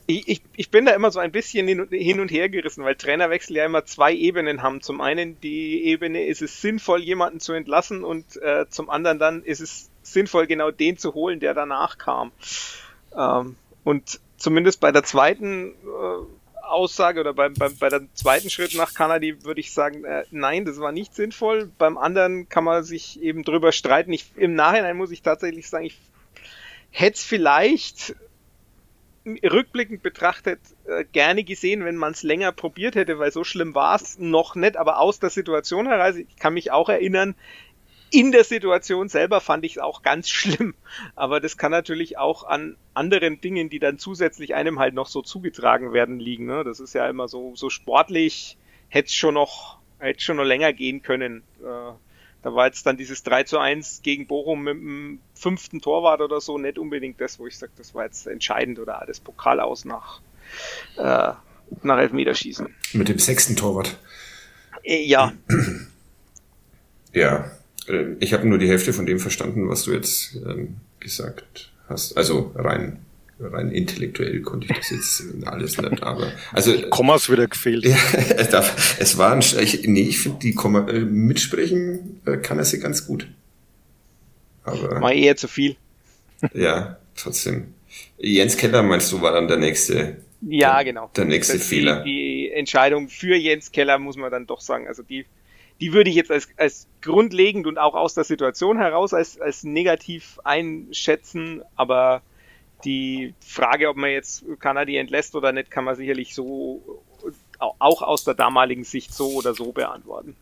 ich, ich, bin da immer so ein bisschen hin und, hin und her gerissen, weil Trainerwechsel ja immer zwei Ebenen haben. Zum einen die Ebene, ist es sinnvoll, jemanden zu entlassen und äh, zum anderen dann ist es sinnvoll, genau den zu holen, der danach kam. Ähm, und zumindest bei der zweiten äh, Aussage oder beim, beim, bei der zweiten Schritt nach Kanadi würde ich sagen, äh, nein, das war nicht sinnvoll. Beim anderen kann man sich eben drüber streiten. Ich, Im Nachhinein muss ich tatsächlich sagen, ich hätte es vielleicht rückblickend betrachtet äh, gerne gesehen, wenn man es länger probiert hätte, weil so schlimm war es noch nicht, aber aus der Situation heraus, ich kann mich auch erinnern, in der Situation selber fand ich es auch ganz schlimm. Aber das kann natürlich auch an anderen Dingen, die dann zusätzlich einem halt noch so zugetragen werden, liegen. Ne? Das ist ja immer so, so sportlich, hätte es schon noch, hätte schon noch länger gehen können. Äh, da war jetzt dann dieses 3 zu 1 gegen Bochum mit dem fünften Torwart oder so nicht unbedingt das, wo ich sage, das war jetzt entscheidend oder alles Pokal aus nach, äh, nach Elfmeterschießen. Mit dem sechsten Torwart. Äh, ja. Ja, äh, ich habe nur die Hälfte von dem verstanden, was du jetzt ähm, gesagt hast. Also rein rein intellektuell konnte ich das jetzt alles nicht, aber also Kommas wieder gefehlt. Ja, es war ein, ich, nee, ich finde die Komma äh, mitsprechen äh, kann er sie ganz gut. Aber mal eher zu viel. Ja, trotzdem. Jens Keller meinst du war dann der nächste ja, genau. Der nächste Fehler. Die, die Entscheidung für Jens Keller muss man dann doch sagen. Also die die würde ich jetzt als, als grundlegend und auch aus der Situation heraus als, als negativ einschätzen, aber die Frage, ob man jetzt Kanadi entlässt oder nicht, kann man sicherlich so auch aus der damaligen Sicht so oder so beantworten.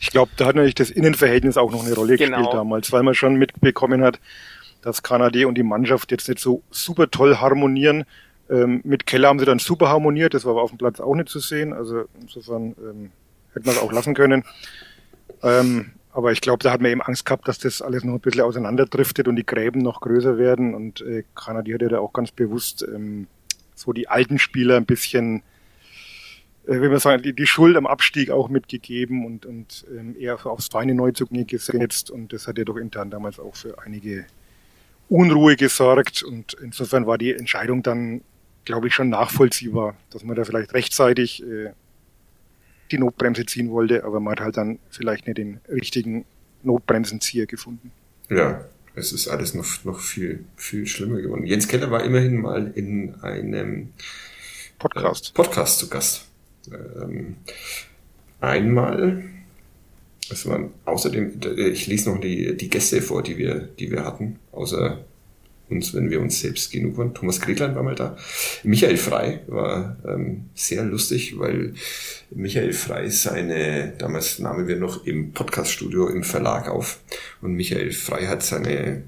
Ich glaube, da hat natürlich das Innenverhältnis auch noch eine Rolle genau. gespielt damals, weil man schon mitbekommen hat, dass Kanadi und die Mannschaft jetzt nicht so super toll harmonieren. Ähm, mit Keller haben sie dann super harmoniert, das war aber auf dem Platz auch nicht zu sehen. Also insofern ähm, hätte man es auch lassen können. Ähm, aber ich glaube, da hat man eben Angst gehabt, dass das alles noch ein bisschen auseinanderdriftet und die Gräben noch größer werden. Und äh, Kanadi hat ja da auch ganz bewusst ähm, so die alten Spieler ein bisschen, äh, wie man sagen, die, die Schuld am Abstieg auch mitgegeben und, und ähm, eher aufs feine Neuzugänge gesetzt. Und das hat ja doch intern damals auch für einige Unruhe gesorgt. Und insofern war die Entscheidung dann, glaube ich, schon nachvollziehbar, dass man da vielleicht rechtzeitig äh, die Notbremse ziehen wollte, aber man hat halt dann vielleicht nicht den richtigen Notbremsenzieher gefunden. Ja, es ist alles noch, noch viel, viel schlimmer geworden. Jens Keller war immerhin mal in einem Podcast, äh, Podcast zu Gast. Ähm, einmal, es waren außerdem, ich lese noch die, die Gäste vor, die wir, die wir hatten, außer uns, wenn wir uns selbst genug waren. Thomas Gretlein war mal da. Michael Frei war ähm, sehr lustig, weil Michael Frei seine, damals nahmen wir noch im Podcaststudio im Verlag auf und Michael Frei hat seine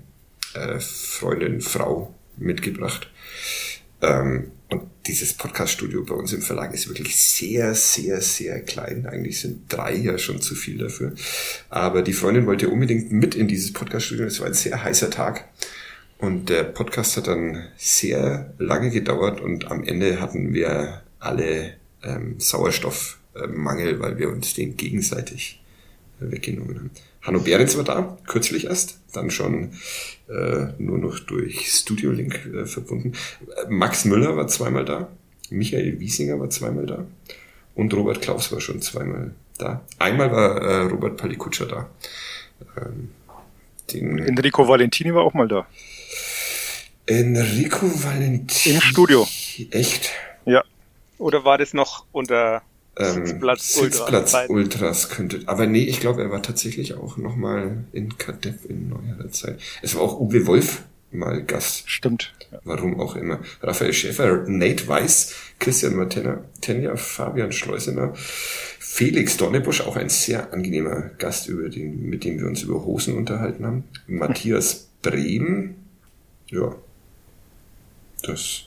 äh, Freundin, Frau mitgebracht. Ähm, und dieses Podcast-Studio bei uns im Verlag ist wirklich sehr, sehr, sehr klein. Eigentlich sind drei ja schon zu viel dafür. Aber die Freundin wollte unbedingt mit in dieses Podcast-Studio. Es war ein sehr heißer Tag. Und der Podcast hat dann sehr lange gedauert und am Ende hatten wir alle ähm, Sauerstoffmangel, weil wir uns den gegenseitig äh, weggenommen haben. Hanno Behrens war da, kürzlich erst, dann schon äh, nur noch durch Studio Link äh, verbunden. Max Müller war zweimal da, Michael Wiesinger war zweimal da und Robert Klaus war schon zweimal da. Einmal war äh, Robert Palikutscher da. Ähm, den Enrico Valentini war auch mal da. Enrico Valentini. Im Studio. Echt? Ja. Oder war das noch unter ähm, Sitzplatz, Sitzplatz Ultras, Ultras könnte. Aber nee, ich glaube, er war tatsächlich auch nochmal in Kadepp in neuerer Zeit. Es war auch Uwe Wolf mal Gast. Stimmt. Warum auch immer. Raphael Schäfer, Nate Weiss, Christian Martenna, Tenja, Fabian Schleusener, Felix Donnebusch, auch ein sehr angenehmer Gast, über den, mit dem wir uns über Hosen unterhalten haben. Matthias Brehm, ja, das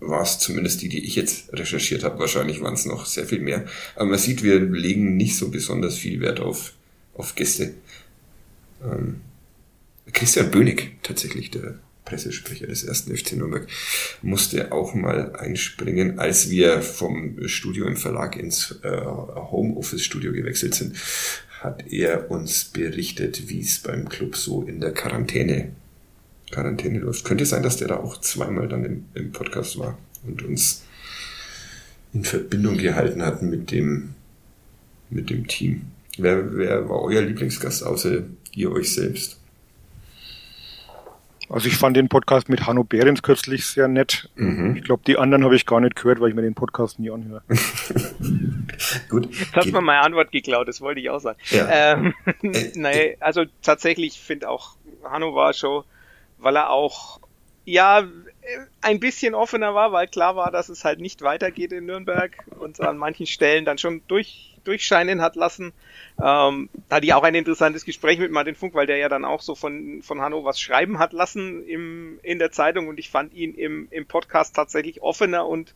war es zumindest die, die ich jetzt recherchiert habe. Wahrscheinlich waren es noch sehr viel mehr. Aber man sieht, wir legen nicht so besonders viel Wert auf, auf Gäste. Ähm, Christian Bönig, tatsächlich der Pressesprecher des ersten FC Nürnberg, musste auch mal einspringen, als wir vom Studio im Verlag ins äh, Homeoffice-Studio gewechselt sind, hat er uns berichtet, wie es beim Club so in der Quarantäne Quarantäne läuft. Könnte sein, dass der da auch zweimal dann im, im Podcast war und uns in Verbindung gehalten hat mit dem, mit dem Team. Wer, wer war euer Lieblingsgast außer ihr euch selbst? Also ich fand den Podcast mit Hanno Behrens kürzlich sehr nett. Mhm. Ich glaube, die anderen habe ich gar nicht gehört, weil ich mir den Podcast nie anhöre. Gut. Jetzt hast du mir meine Antwort geklaut, das wollte ich auch sagen. Ja. Ähm, äh, naja, also tatsächlich finde auch, Hanno war schon weil er auch, ja, ein bisschen offener war, weil klar war, dass es halt nicht weitergeht in Nürnberg und an manchen Stellen dann schon durch, durchscheinen hat lassen. Ähm, da hatte ich auch ein interessantes Gespräch mit Martin Funk, weil der ja dann auch so von, von Hanno was schreiben hat lassen im, in der Zeitung und ich fand ihn im, im Podcast tatsächlich offener und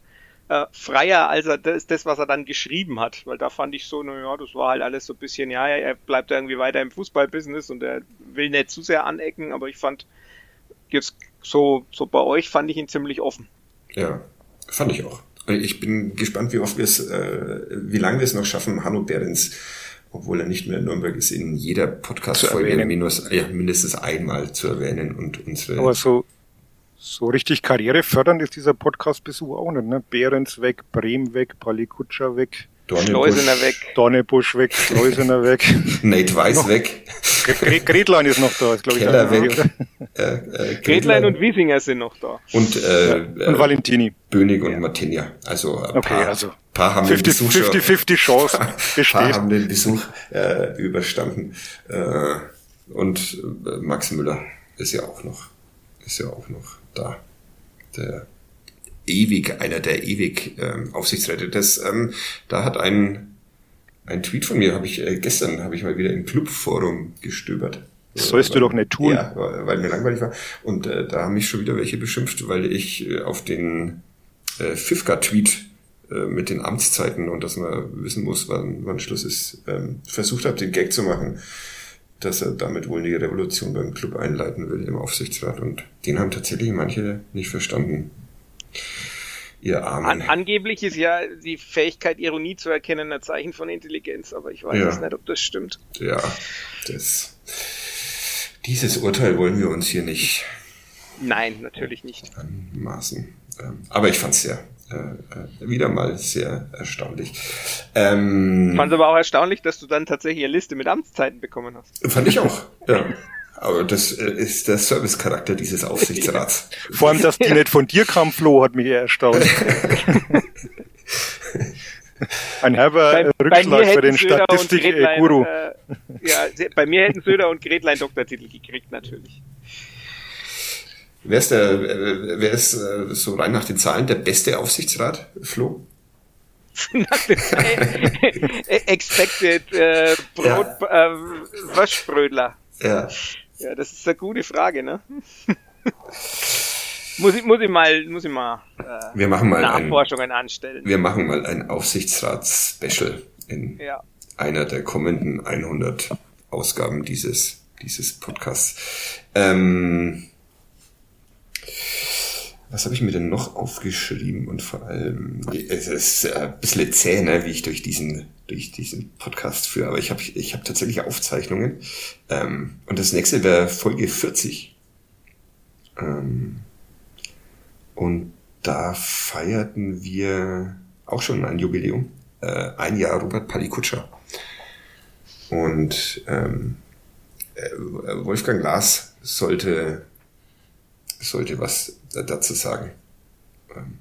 äh, freier, als er das, das, was er dann geschrieben hat. Weil da fand ich so, naja, das war halt alles so ein bisschen, ja, er bleibt irgendwie weiter im Fußballbusiness und er will nicht zu sehr anecken, aber ich fand, jetzt so, so bei euch fand ich ihn ziemlich offen. Ja, fand ich auch. Ich bin gespannt, wie oft wir es, äh, wie lange wir es noch schaffen, Hanno Behrens, obwohl er nicht mehr in Nürnberg ist, in jeder Podcast-Folge minus, ja, mindestens einmal zu erwähnen und unsere. Aber so, so richtig karrierefördernd ist dieser Podcast-Besuch auch nicht, ne? Behrens weg, Brehm weg, Palikutscher weg. Schleusener weg. Dornebusch weg, Schleusener weg. Nate Weiss noch, weg. Gretlein ist noch da, ist glaube ich. Keller weg. Äh, äh, Gretlein und Wiesinger sind noch da. Und, äh, ja. und Valentini. Bönig und ja. Martinia. Also ein okay, paar, also paar haben 50, den Besuch 50, 50 Chance besteht. paar haben den Besuch äh, überstanden. Äh, und äh, Max Müller ist ja auch noch, ist ja auch noch da. Der ewig, einer der ewig ähm, Aufsichtsräte. Das, ähm, da hat ein, ein Tweet von mir, habe ich äh, gestern, habe ich mal wieder im Clubforum gestöbert. Das sollst du doch nicht tun. Ja, weil mir langweilig war. Und äh, da haben mich schon wieder welche beschimpft, weil ich äh, auf den äh, Fifka-Tweet äh, mit den Amtszeiten und dass man wissen muss, wann, wann Schluss ist, ähm, versucht habe, den Gag zu machen, dass er damit wohl eine Revolution beim Club einleiten will im Aufsichtsrat. Und den haben tatsächlich manche nicht verstanden. Ihr Armen. An, angeblich ist ja die Fähigkeit, Ironie zu erkennen, ein Zeichen von Intelligenz, aber ich weiß ja. nicht, ob das stimmt. Ja, das, dieses Urteil wollen wir uns hier nicht. Nein, natürlich nicht. Anmaßen. Ähm, aber ich fand es sehr, äh, äh, wieder mal sehr erstaunlich. Ähm, fand aber auch erstaunlich, dass du dann tatsächlich eine Liste mit Amtszeiten bekommen hast. Fand ich auch, ja. Aber das äh, ist der Servicecharakter dieses Aufsichtsrats. Vor allem, dass die nicht von dir kam, Flo, hat mich eher erstaunt. Ein herber bei, Rückschlag für den Statistik-Guru. Äh, ja, bei mir hätten Söder und Gretlein Doktortitel gekriegt, natürlich. Wer ist, der, äh, wer ist äh, so rein nach den Zahlen der beste Aufsichtsrat, Flo? Expected äh, Brot, ja. äh, Waschbrödler. Ja. Ja, das ist eine gute Frage, ne? muss ich, muss ich mal, muss ich mal, äh, wir machen mal Nachforschungen ein, anstellen. Wir machen mal ein Aufsichtsrats-Special in ja. einer der kommenden 100 Ausgaben dieses, dieses Podcasts. Ähm, was habe ich mir denn noch aufgeschrieben? Und vor allem, es ist ein bisschen zäh, ne, wie ich durch diesen, durch diesen Podcast führe, aber ich habe ich hab tatsächlich Aufzeichnungen. Ähm, und das nächste wäre Folge 40. Ähm, und da feierten wir auch schon ein Jubiläum. Äh, ein Jahr Robert Palikutscher. Und ähm, äh, Wolfgang Glas sollte, sollte was dazu sagen. Ähm,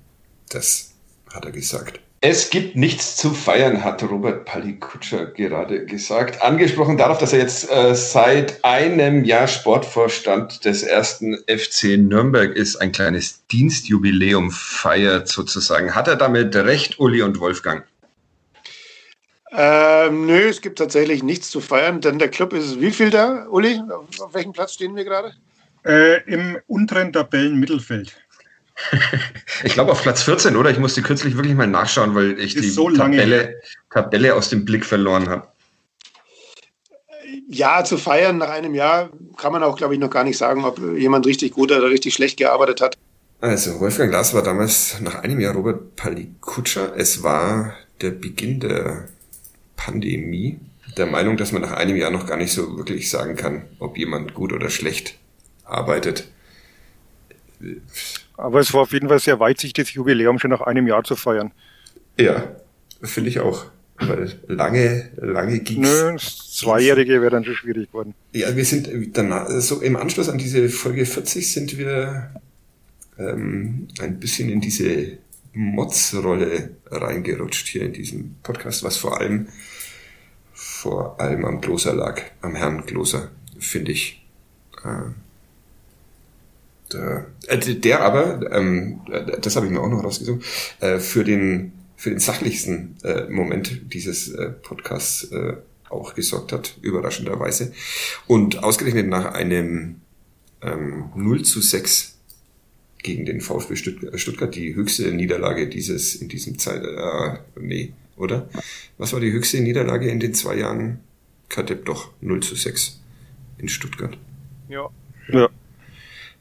das hat er gesagt. Es gibt nichts zu feiern, hat Robert Palikutscher gerade gesagt. Angesprochen darauf, dass er jetzt äh, seit einem Jahr Sportvorstand des ersten FC Nürnberg ist, ein kleines Dienstjubiläum feiert sozusagen. Hat er damit recht, Uli und Wolfgang? Ähm, nö, es gibt tatsächlich nichts zu feiern, denn der Club ist wie viel da, Uli? Auf, auf welchem Platz stehen wir gerade? Äh, Im unteren Tabellenmittelfeld. ich glaube auf Platz 14, oder? Ich musste kürzlich wirklich mal nachschauen, weil ich die so Tabelle, Tabelle aus dem Blick verloren habe. Ja, zu feiern nach einem Jahr kann man auch, glaube ich, noch gar nicht sagen, ob jemand richtig gut oder richtig schlecht gearbeitet hat. Also, Wolfgang Glas war damals nach einem Jahr Robert Palikutscher. Es war der Beginn der Pandemie. Der Meinung, dass man nach einem Jahr noch gar nicht so wirklich sagen kann, ob jemand gut oder schlecht arbeitet. Aber es war auf jeden Fall sehr weitsichtiges Jubiläum, schon nach einem Jahr zu feiern. Ja, finde ich auch. Weil lange, lange ging's. Nö, das Zweijährige wäre dann schon schwierig geworden. Ja, wir sind danach, so im Anschluss an diese Folge 40 sind wir ähm, ein bisschen in diese Mods-Rolle reingerutscht hier in diesem Podcast, was vor allem vor allem am Kloser lag, am Herrn Kloser, finde ich. Äh, der, äh, der aber, ähm, das habe ich mir auch noch rausgesucht, äh, für den für den sachlichsten äh, Moment dieses äh, Podcasts äh, auch gesorgt hat, überraschenderweise. Und ausgerechnet nach einem ähm, 0 zu 6 gegen den VfB Stuttgart, die höchste Niederlage dieses in diesem Zeit, äh, nee, oder? Was war die höchste Niederlage in den zwei Jahren? Kadepp doch 0 zu 6 in Stuttgart. Ja. Ja.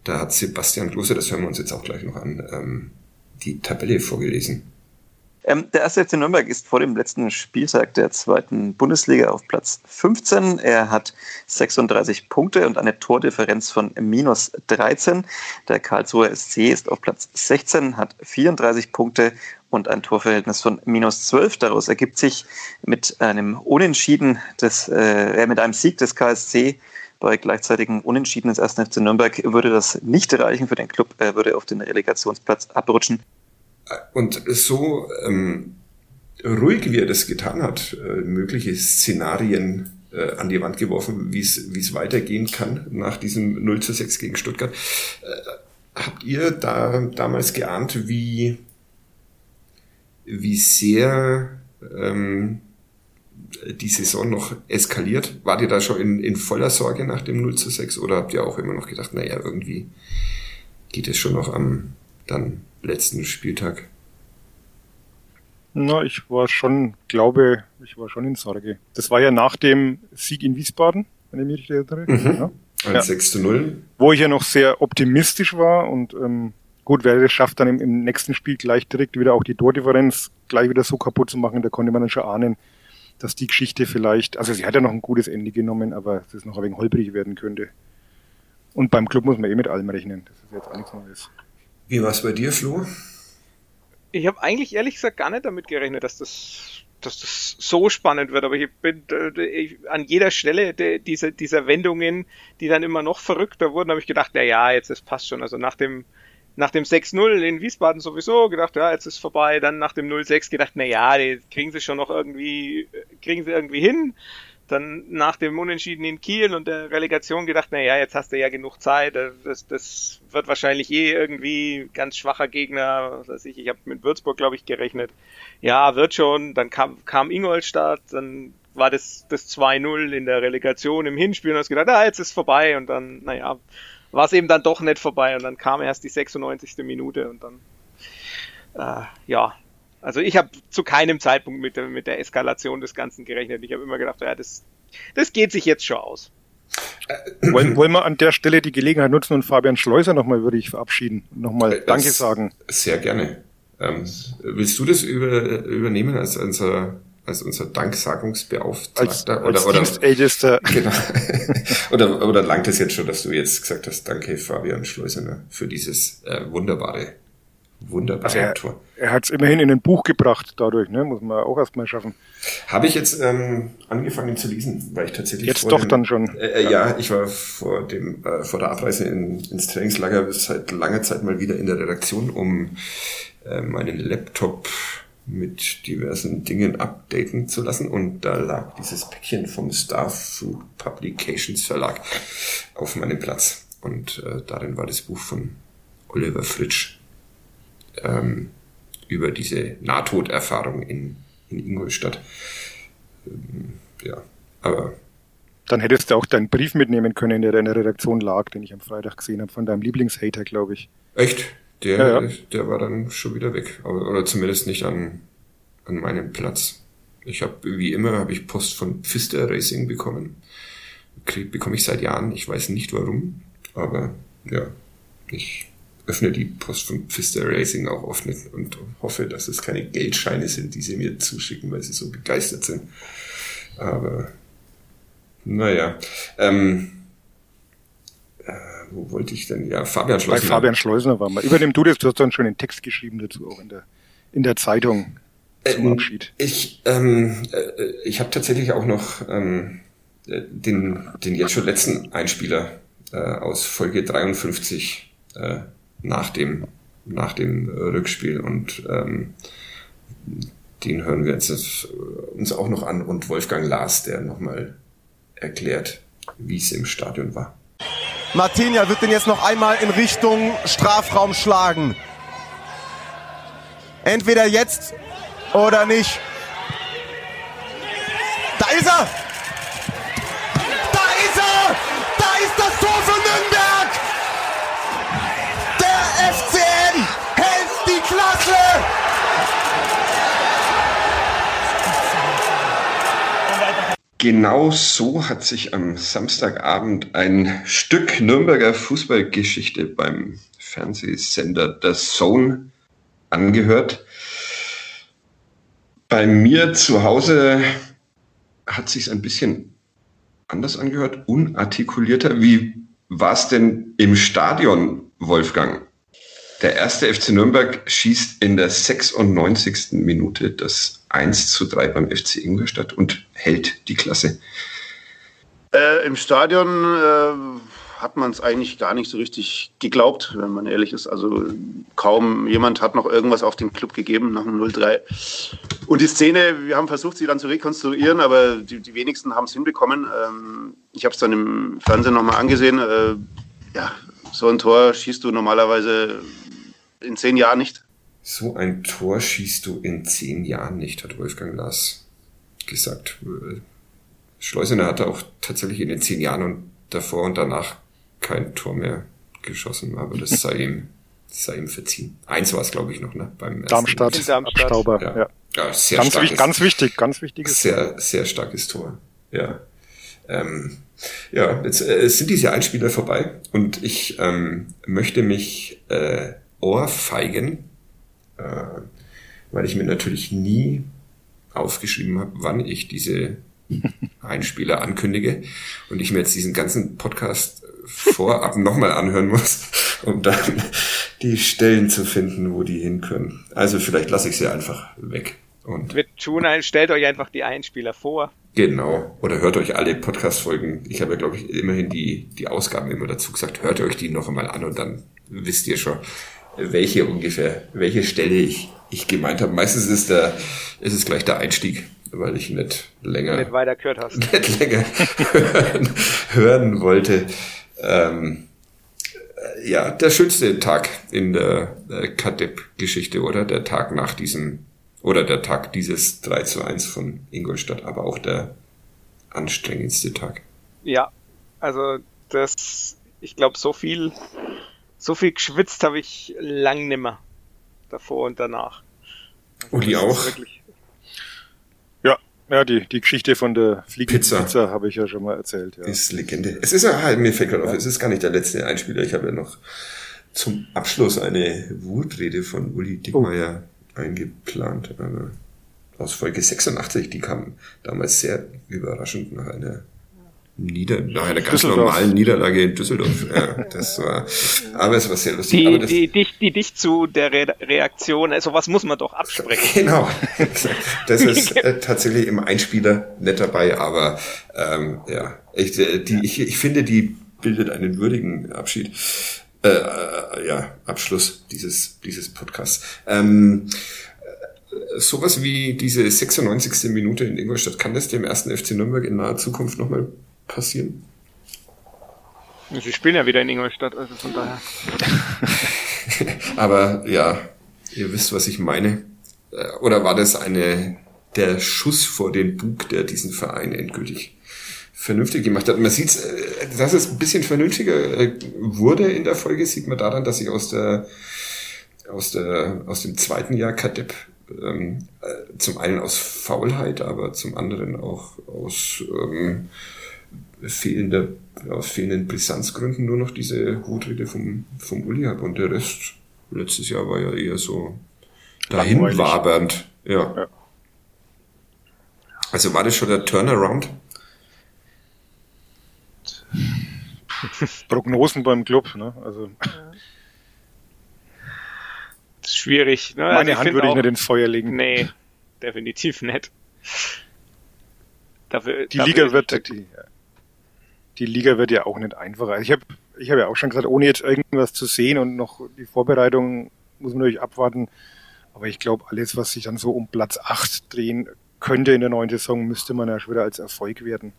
Da hat Sebastian Klose, das hören wir uns jetzt auch gleich noch an, ähm, die Tabelle vorgelesen. Ähm, der erste FC Nürnberg ist vor dem letzten Spieltag der zweiten Bundesliga auf Platz 15. Er hat 36 Punkte und eine Tordifferenz von minus 13. Der Karlsruher SC ist auf Platz 16, hat 34 Punkte und ein Torverhältnis von minus 12. Daraus ergibt sich mit einem Unentschieden des, äh, mit einem Sieg des KSC bei gleichzeitigen Unentschieden des 1. FC Nürnberg würde das nicht reichen für den Club. Er würde auf den Relegationsplatz abrutschen. Und so ähm, ruhig, wie er das getan hat, äh, mögliche Szenarien äh, an die Wand geworfen, wie es weitergehen kann nach diesem 0 zu 6 gegen Stuttgart. Äh, habt ihr da damals geahnt, wie, wie sehr ähm, die Saison noch eskaliert? Wart ihr da schon in, in voller Sorge nach dem 0 zu 6 oder habt ihr auch immer noch gedacht, naja, irgendwie geht es schon noch am dann letzten Spieltag? Na, ich war schon, glaube, ich war schon in Sorge. Das war ja nach dem Sieg in Wiesbaden, wenn ich mich richtig erinnere. Mhm. Ja. Ein ja. 6 zu 0. Wo ich ja noch sehr optimistisch war und ähm, gut, wer das schafft, dann im, im nächsten Spiel gleich direkt wieder auch die Tordifferenz gleich wieder so kaputt zu machen, da konnte man dann schon ahnen, dass die Geschichte vielleicht, also sie hat ja noch ein gutes Ende genommen, aber dass es noch ein wenig holprig werden könnte. Und beim Club muss man eh mit allem rechnen. Das ist jetzt auch nichts Neues. Wie war es bei dir, Flo? Ich habe eigentlich ehrlich gesagt gar nicht damit gerechnet, dass das, dass das so spannend wird, aber ich bin äh, ich, an jeder Stelle de, dieser, dieser Wendungen, die dann immer noch verrückter wurden, habe ich gedacht, na ja, jetzt das passt schon. Also nach dem nach dem 6-0 in Wiesbaden sowieso gedacht, ja, jetzt ist vorbei. Dann nach dem 0-6 gedacht, na ja, die kriegen sie schon noch irgendwie, kriegen sie irgendwie hin. Dann nach dem Unentschieden in Kiel und der Relegation gedacht, na ja, jetzt hast du ja genug Zeit. Das, das wird wahrscheinlich eh irgendwie ganz schwacher Gegner. Was weiß ich, ich habe mit Würzburg, glaube ich, gerechnet. Ja, wird schon. Dann kam, kam Ingolstadt, dann war das, das 2-0 in der Relegation im Hinspiel und hast gedacht, ah, jetzt ist vorbei und dann, naja, war es eben dann doch nicht vorbei und dann kam erst die 96. Minute und dann, äh, ja, also ich habe zu keinem Zeitpunkt mit der, mit der Eskalation des Ganzen gerechnet. Ich habe immer gedacht, ja, das, das geht sich jetzt schon aus. Wollen, wollen wir an der Stelle die Gelegenheit nutzen und Fabian Schleuser nochmal würde ich verabschieden, nochmal äh, Danke sagen. Sehr gerne. Ähm, willst du das über, übernehmen als unser, als unser Danksagungsbeauftragter? Als, als oder. Genau. oder, oder langt es jetzt schon, dass du jetzt gesagt hast, danke Fabian Schleusener für dieses äh, wunderbare Wunderbar. Also er, Tor. er hat es immerhin in ein Buch gebracht dadurch, ne? muss man auch erstmal schaffen. Habe ich jetzt ähm, angefangen zu lesen, weil ich tatsächlich jetzt doch dem, dann schon. Äh, äh, ja, ich war vor dem äh, vor der Abreise in, ins Trainingslager seit langer Zeit mal wieder in der Redaktion, um äh, meinen Laptop mit diversen Dingen updaten zu lassen und da lag dieses Päckchen vom Starfruit Publications Verlag auf meinem Platz und äh, darin war das Buch von Oliver Fritsch ähm, über diese Nahtoderfahrung in, in Ingolstadt. Ähm, ja, aber. Dann hättest du auch deinen Brief mitnehmen können, der in der Redaktion lag, den ich am Freitag gesehen habe, von deinem Lieblingshater, glaube ich. Echt? Der, ja, ja. der war dann schon wieder weg. Aber, oder zumindest nicht an, an meinem Platz. Ich habe, wie immer, habe ich Post von Pfister Racing bekommen. Krieg, bekomme ich seit Jahren. Ich weiß nicht warum. Aber ja, ich öffne die Post von Pfister Racing auch oft nicht und hoffe, dass es keine Geldscheine sind, die sie mir zuschicken, weil sie so begeistert sind. Aber naja. Ähm, äh, wo wollte ich denn? Ja, Fabian Schleusner. Bei Fabian Schleusner war mal. Übernimm du das, du hast dann schon einen Text geschrieben dazu, auch in der, in der Zeitung zum ähm, Abschied. Ich, ähm, äh, ich habe tatsächlich auch noch ähm, den, den jetzt schon letzten Einspieler äh, aus Folge 53 äh, nach dem, nach dem Rückspiel und ähm, den hören wir jetzt uns auch noch an und Wolfgang Lars, der nochmal erklärt, wie es im Stadion war. Martinia wird den jetzt noch einmal in Richtung Strafraum schlagen. Entweder jetzt oder nicht. Da ist er! Genau so hat sich am Samstagabend ein Stück Nürnberger Fußballgeschichte beim Fernsehsender The Zone angehört. Bei mir zu Hause hat sich ein bisschen anders angehört, unartikulierter. Wie war es denn im Stadion, Wolfgang? Der erste FC Nürnberg schießt in der 96. Minute das 1 zu 3 beim FC Ingolstadt und hält die Klasse. Äh, Im Stadion äh, hat man es eigentlich gar nicht so richtig geglaubt, wenn man ehrlich ist. Also kaum jemand hat noch irgendwas auf den Club gegeben nach dem 0-3. Und die Szene, wir haben versucht, sie dann zu rekonstruieren, aber die, die wenigsten haben es hinbekommen. Ähm, ich habe es dann im Fernsehen nochmal angesehen. Äh, ja, so ein Tor schießt du normalerweise in zehn Jahren nicht. So ein Tor schießt du in zehn Jahren nicht, hat Wolfgang Lars gesagt. Schleusener hatte auch tatsächlich in den zehn Jahren und davor und danach kein Tor mehr geschossen, aber das sei ihm, das sei ihm verziehen. Eins war es, glaube ich, noch, ne? Beim Darmstadt, Darmstadt. Abstauber, ja. ja. ja sehr ganz, starkes, ganz wichtig, ganz wichtiges Sehr, Tor. sehr starkes Tor, ja. Ähm, ja, jetzt äh, sind diese Einspieler vorbei und ich ähm, möchte mich äh, Ohrfeigen, äh, weil ich mir natürlich nie aufgeschrieben habe, wann ich diese Einspieler ankündige und ich mir jetzt diesen ganzen Podcast vorab nochmal anhören muss, um dann die Stellen zu finden, wo die hin können. Also vielleicht lasse ich sie einfach weg. Und Wir tun ein, stellt euch einfach die Einspieler vor. Genau. Oder hört euch alle Podcast-Folgen. Ich habe ja, glaube ich, immerhin die, die Ausgaben immer dazu gesagt. Hört euch die noch einmal an und dann wisst ihr schon, welche ungefähr, welche Stelle ich, ich gemeint habe. Meistens ist der, ist es gleich der Einstieg, weil ich nicht länger, nicht weiter gehört hast. Nicht länger hören, hören wollte. Ähm, ja, der schönste Tag in der äh, Kadepp-Geschichte, oder? Der Tag nach diesem, oder der Tag dieses 3 zu 1 von Ingolstadt, aber auch der anstrengendste Tag. Ja, also das, ich glaube, so viel, so viel geschwitzt habe ich lang nimmer. Davor und danach. Also Uli auch? Ja, ja, die, die Geschichte von der fliegenden Pizza, Pizza habe ich ja schon mal erzählt. Ja. Ist Legende. Es ist ja halt, mir fällt gerade auf, es ist gar nicht der letzte Einspieler. Ich habe ja noch zum Abschluss eine Wutrede von Uli Dickmeier oh. eingeplant. Aber aus Folge 86, die kam damals sehr überraschend nach einer Nieder nach einer ganz normalen Niederlage in Düsseldorf. Ja, das war, aber es war sehr lustig. Die, aber das, die, die, die dich zu der Re Reaktion, also was muss man doch absprechen. Genau, das ist äh, tatsächlich im Einspieler nicht dabei, aber ähm, ja, ich, äh, die, ich, ich finde, die bildet einen würdigen Abschied. Äh, äh, ja, Abschluss dieses, dieses Podcasts. Ähm, sowas wie diese 96. Minute in Ingolstadt, kann das dem ersten FC Nürnberg in naher Zukunft nochmal passieren. Sie spielen ja wieder in Ingolstadt, also von daher. Aber ja, ihr wisst, was ich meine. Äh, oder war das eine der Schuss vor den Bug, der diesen Verein endgültig vernünftig gemacht hat? Man sieht, äh, dass es ein bisschen vernünftiger äh, wurde in der Folge, sieht man daran, dass ich aus der aus der aus dem zweiten Jahr Kadepp ähm, zum einen aus Faulheit, aber zum anderen auch aus ähm, fehlender, aus fehlenden Brisanzgründen nur noch diese Wutrede vom, vom Uli habe und der Rest letztes Jahr war ja eher so dahin wabernd. Ja. ja. Also war das schon der Turnaround? Prognosen beim Club, ne? Also. Schwierig, ne? Meine also Hand würde ich nicht ins Feuer legen. Nee, definitiv nicht. Dafür, die dafür Liga wird, die, die Liga wird ja auch nicht einfacher. Ich habe ich hab ja auch schon gesagt, ohne jetzt irgendwas zu sehen und noch die Vorbereitung muss man natürlich abwarten. Aber ich glaube, alles, was sich dann so um Platz 8 drehen könnte in der neuen Saison, müsste man ja schon wieder als Erfolg werden.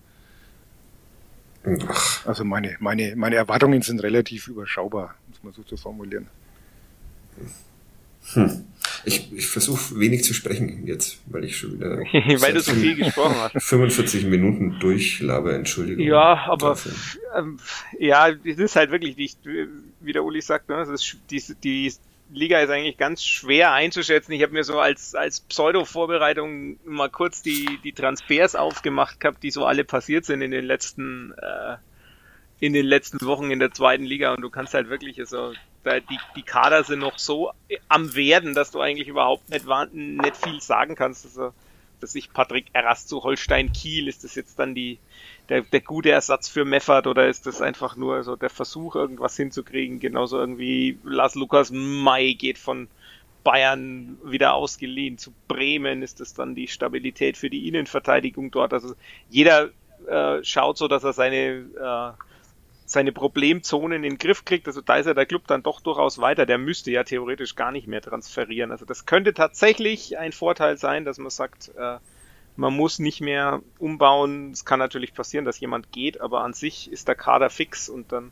Ach. Also meine, meine, meine Erwartungen sind relativ überschaubar, muss man so zu formulieren. Hm. Ich, ich versuche wenig zu sprechen jetzt, weil ich schon wieder weil du so viel gesprochen hast. 45 Minuten durchlabe, Entschuldigung. Ja, aber ähm, ja, es ist halt wirklich, wie, wie der Uli sagt, ne, ist, die, die Liga ist eigentlich ganz schwer einzuschätzen. Ich habe mir so als, als Pseudo-Vorbereitung mal kurz die, die Transfers aufgemacht gehabt, die so alle passiert sind in den letzten äh, in den letzten Wochen in der zweiten Liga und du kannst halt wirklich so die, die Kader sind noch so am Werden, dass du eigentlich überhaupt nicht, nicht viel sagen kannst. Also, dass sich Patrick Errast zu Holstein Kiel, ist das jetzt dann die, der, der gute Ersatz für Meffert oder ist das einfach nur so der Versuch, irgendwas hinzukriegen? Genauso irgendwie Lars Lukas May geht von Bayern wieder ausgeliehen zu Bremen, ist das dann die Stabilität für die Innenverteidigung dort? Also jeder äh, schaut so, dass er seine äh, seine Problemzonen in den Griff kriegt. Also da ist ja der Club dann doch durchaus weiter. Der müsste ja theoretisch gar nicht mehr transferieren. Also das könnte tatsächlich ein Vorteil sein, dass man sagt, äh, man muss nicht mehr umbauen. Es kann natürlich passieren, dass jemand geht, aber an sich ist der Kader fix und dann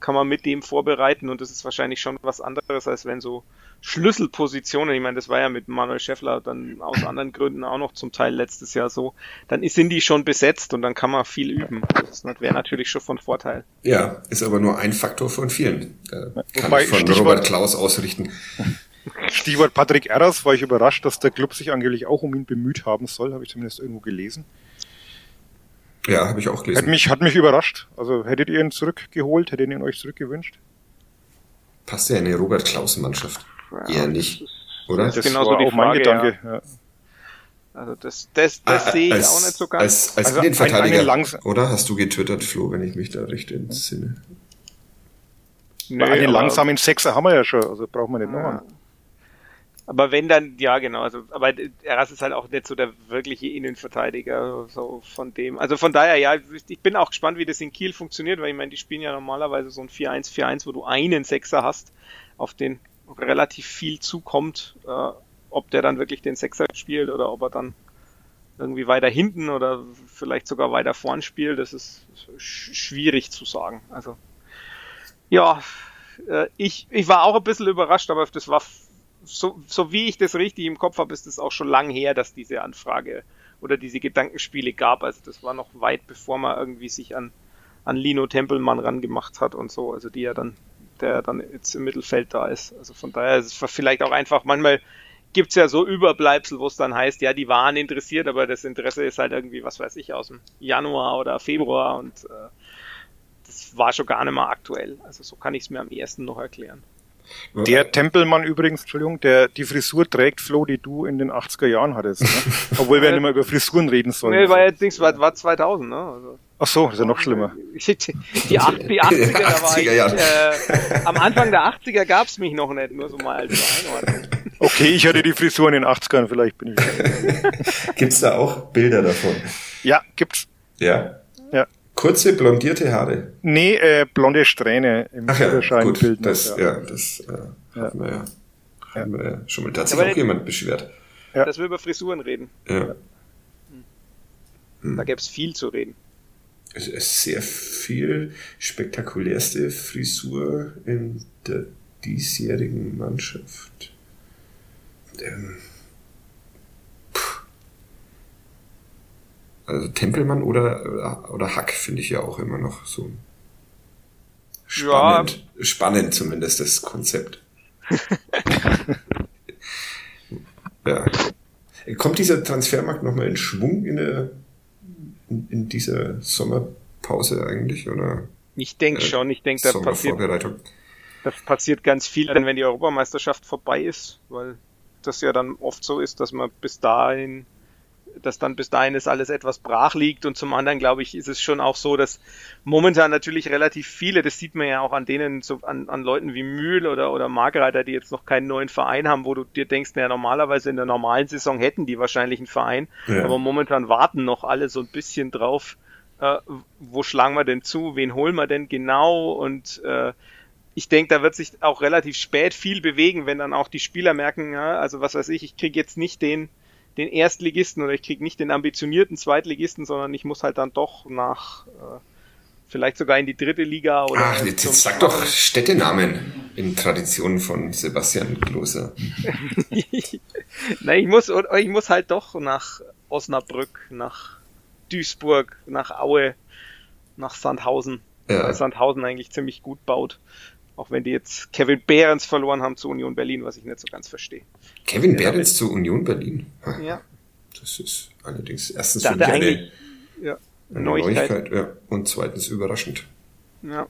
kann man mit dem vorbereiten und das ist wahrscheinlich schon was anderes, als wenn so Schlüsselpositionen, ich meine, das war ja mit Manuel Schäffler dann aus anderen Gründen auch noch zum Teil letztes Jahr so, dann sind die schon besetzt und dann kann man viel üben. Das wäre natürlich schon von Vorteil. Ja, ist aber nur ein Faktor von vielen. Da kann Wobei, ich von Stichwort, Robert Klaus ausrichten. Stichwort Patrick Erras, war ich überrascht, dass der Club sich angeblich auch um ihn bemüht haben soll, habe ich zumindest irgendwo gelesen. Ja, habe ich auch gelesen. Hat mich, hat mich überrascht. Also hättet ihr ihn zurückgeholt, hättet ihr ihn euch zurückgewünscht? Passt ja in eine Robert Klaus Mannschaft. Ja, Eher nicht, oder? Das ist genau so die auch Frage, Gedanke. Ja. Also das, das, das ah, sehe ich als, auch nicht so ganz. Als, als also Innenverteidiger, ein, oder? Hast du getwittert, Flo, wenn ich mich da recht entsinne? Nee, einen langsamen Sechser haben wir ja schon, also brauchen wir nicht ja. noch einen. Aber wenn dann, ja genau, also aber Eras ist halt auch nicht so der wirkliche Innenverteidiger, so von dem. Also von daher, ja, ich bin auch gespannt, wie das in Kiel funktioniert, weil ich meine, die spielen ja normalerweise so ein 4-1-4-1, wo du einen Sechser hast, auf den relativ viel zukommt, äh, ob der dann wirklich den Sechser spielt oder ob er dann irgendwie weiter hinten oder vielleicht sogar weiter vorn spielt, das ist schwierig zu sagen. Also ja, äh, ich, ich war auch ein bisschen überrascht, aber das war so, so wie ich das richtig im Kopf habe, ist es auch schon lang her, dass diese Anfrage oder diese Gedankenspiele gab. Also das war noch weit bevor man irgendwie sich an, an Lino Tempelmann rangemacht hat und so, also die ja dann, der dann jetzt im Mittelfeld da ist. Also von daher ist es vielleicht auch einfach, manchmal gibt's ja so Überbleibsel, wo es dann heißt, ja, die waren interessiert, aber das Interesse ist halt irgendwie, was weiß ich, aus dem Januar oder Februar und äh, das war schon gar nicht mehr aktuell. Also so kann ich es mir am ersten noch erklären. Der Tempelmann übrigens, Entschuldigung, der die Frisur trägt, Flo, die du in den 80er Jahren hattest. Ne? Obwohl wir ja nicht mehr über Frisuren reden sollen. Nee, war jetzt nichts, war, war 2000, ne? Also. Ach so, das ist ja noch schlimmer. Die, die, acht, die 80er, da war ich, äh, am Anfang der 80er gab's mich noch nicht, nur so mal als Einordnung. Okay, ich hatte die Frisur in den 80ern, vielleicht bin ich. Gibt's da auch Bilder davon? Ja, gibt's. Ja. Ja. Kurze blondierte Haare. Nee, äh, blonde Strähne im Ach ja, gut, das, ja. ja, das äh, hatten wir ja, hatten wir ja schon mal. Da hat sich Aber auch jemand beschwert. Ja. Dass wir über Frisuren reden. Ja. Da gäb's viel zu reden. Es ist sehr viel spektakulärste Frisur in der diesjährigen Mannschaft. Ähm, also Tempelmann oder, oder Hack finde ich ja auch immer noch so spannend. Spannend zumindest das Konzept. ja. Kommt dieser Transfermarkt nochmal in Schwung in, der, in, in dieser Sommerpause eigentlich? Oder Ich denke Äh, schon, ich denke, da passiert, das passiert ganz viel, dann wenn die Europameisterschaft vorbei ist, weil das ja dann oft so ist, dass man bis dahin, dass dann bis dahin es alles etwas brach liegt. Und zum anderen glaube ich, ist es schon auch so, dass momentan natürlich relativ viele, das sieht man ja auch an denen, so an, an Leuten wie Mühl oder, oder Margreiter, die jetzt noch keinen neuen Verein haben, wo du dir denkst, naja, normalerweise in der normalen Saison hätten die wahrscheinlich einen Verein, Ja. aber momentan warten noch alle so ein bisschen drauf, äh, wo schlagen wir denn zu, wen holen wir denn genau? Und äh, ich denke, da wird sich auch relativ spät viel bewegen, wenn dann auch die Spieler merken, ja, also was weiß ich, ich kriege jetzt nicht den, den Erstligisten oder ich kriege nicht den ambitionierten Zweitligisten, sondern ich muss halt dann doch nach äh, vielleicht sogar in die dritte Liga oder Ach, jetzt, jetzt sag doch Städtenamen in Tradition von Sebastian Klose. Na, ich muss ich muss halt doch nach Osnabrück, nach Duisburg, nach Aue, nach Sandhausen. Ja. Weil Sandhausen eigentlich ziemlich gut baut. Auch wenn die jetzt Kevin Behrens verloren haben zu Union Berlin, was ich nicht so ganz verstehe. Kevin Behrens zu Union Berlin. Ja. Das ist allerdings erstens Da für mich eine, ja, eine Neuigkeit. Neuigkeit, ja. und zweitens überraschend. Ja.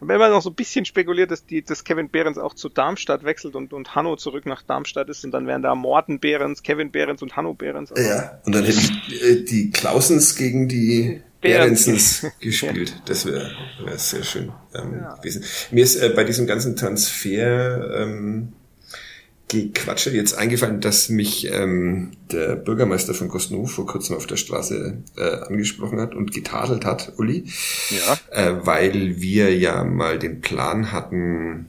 Haben immer noch so ein bisschen spekuliert, dass, die, dass Kevin Behrens auch zu Darmstadt wechselt und, und Hanno zurück nach Darmstadt ist und dann wären da Morten Behrens, Kevin Behrens und Hanno Behrens. Also, Ja, und dann hätten äh, die Klausens gegen die Behrens. Behrensens gespielt. Das wäre wär sehr schön ähm, gewesen. Mir ist äh, bei diesem ganzen Transfer ähm, Gequatsche jetzt eingefallen, dass mich ähm, der Bürgermeister von Kosnow vor kurzem auf der Straße äh, angesprochen hat und getadelt hat, Uli. Ja. Äh, weil wir ja mal den Plan hatten,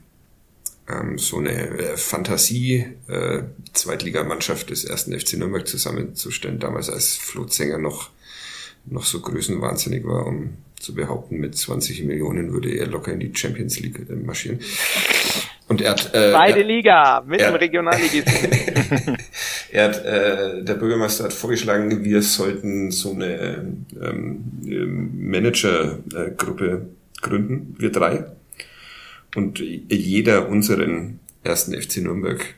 ähm, so eine äh, Fantasie äh, Zweitligamannschaft des ersten FC Nürnberg zusammenzustellen, damals als Flo Zenger noch noch so größenwahnsinnig war, um zu behaupten, mit 20 Millionen würde er locker in die Champions League äh, marschieren. Und er hat, äh, Zweite Liga mit dem Regionalligisten. er hat, äh, der Bürgermeister hat vorgeschlagen, wir sollten so eine ähm, Managergruppe gründen, wir drei. Und jeder unseren ersten FC Nürnberg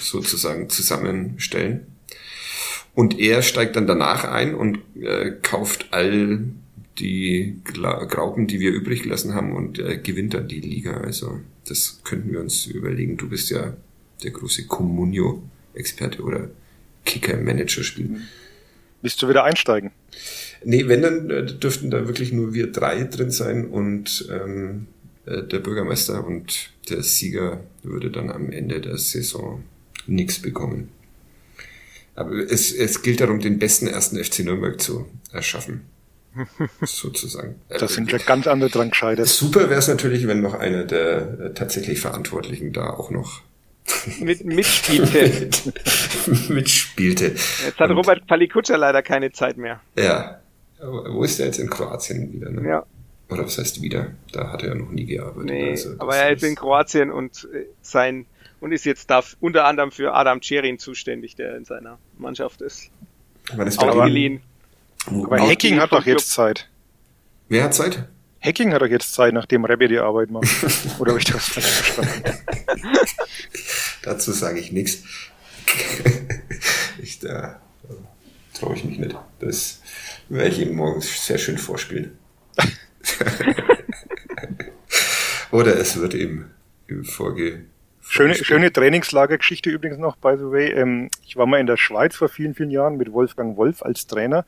sozusagen zusammenstellen. Und er steigt dann danach ein und äh, kauft all die Graupen, die wir übrig gelassen haben und äh, gewinnt dann die Liga. Also das könnten wir uns überlegen. Du bist ja der große Comunio-Experte oder Kicker-Manager-Spiel. Willst du wieder einsteigen? Nee, wenn, dann äh, dürften da wirklich nur wir drei drin sein und ähm, äh, der Bürgermeister und der Sieger würde dann am Ende der Saison nichts bekommen. Aber es, es gilt darum, den besten ersten FC Nürnberg zu erschaffen. Sozusagen. Da sind ja ganz andere dran gescheitert. Super wäre es natürlich, wenn noch einer der äh, tatsächlich Verantwortlichen da auch noch mit, mitspielte. mitspielte. Jetzt hat Und- Robert Palikutscher leider keine Zeit mehr. Ja. Aber Wo ist der jetzt in Kroatien wieder? Ne? Ja. Oder was heißt wieder? Da hat er ja noch nie gearbeitet. Nee, also das aber er ist in Kroatien und äh, sein und ist jetzt da unter anderem für Adam Cerin zuständig, der in seiner Mannschaft ist. Wann ist bei Ausgeliehen. Aber Hacking hat doch jetzt Zeit. Wer hat Zeit? Hacking hat doch jetzt Zeit, nachdem Rebbe die Arbeit macht. Oder habe ich das falsch verstanden? Dazu sage ich nichts. Ich, da traue ich mich nicht. Das werde ich ihm morgen sehr schön vorspielen. Oder es wird ihm im Vorge... Schöne, schöne Trainingslagergeschichte übrigens noch, by the way. Ähm, ich war mal in der Schweiz vor vielen, vielen Jahren mit Wolfgang Wolf als Trainer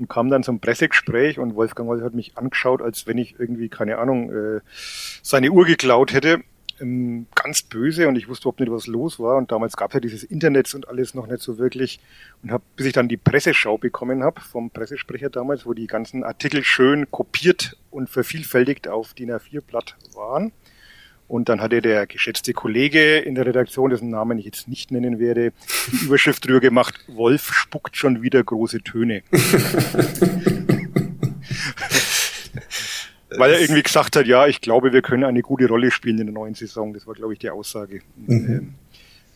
und kam dann zum Pressegespräch und Wolfgang Wolf hat mich angeschaut, als wenn ich irgendwie, keine Ahnung, äh, seine Uhr geklaut hätte. Ähm, ganz böse und ich wusste überhaupt nicht, was los war. Und damals gab es ja dieses Internet und alles noch nicht so wirklich. Und hab, bis ich dann die Presseschau bekommen habe vom Pressesprecher damals, wo die ganzen Artikel schön kopiert und vervielfältigt auf DIN A4-Blatt waren. Und dann hatte der geschätzte Kollege in der Redaktion, dessen Namen ich jetzt nicht nennen werde, die Überschrift drüber gemacht, Wolf spuckt schon wieder große Töne. Weil er irgendwie gesagt hat, ja, ich glaube, wir können eine gute Rolle spielen in der neuen Saison. Das war, glaube ich, die Aussage. Und, ähm,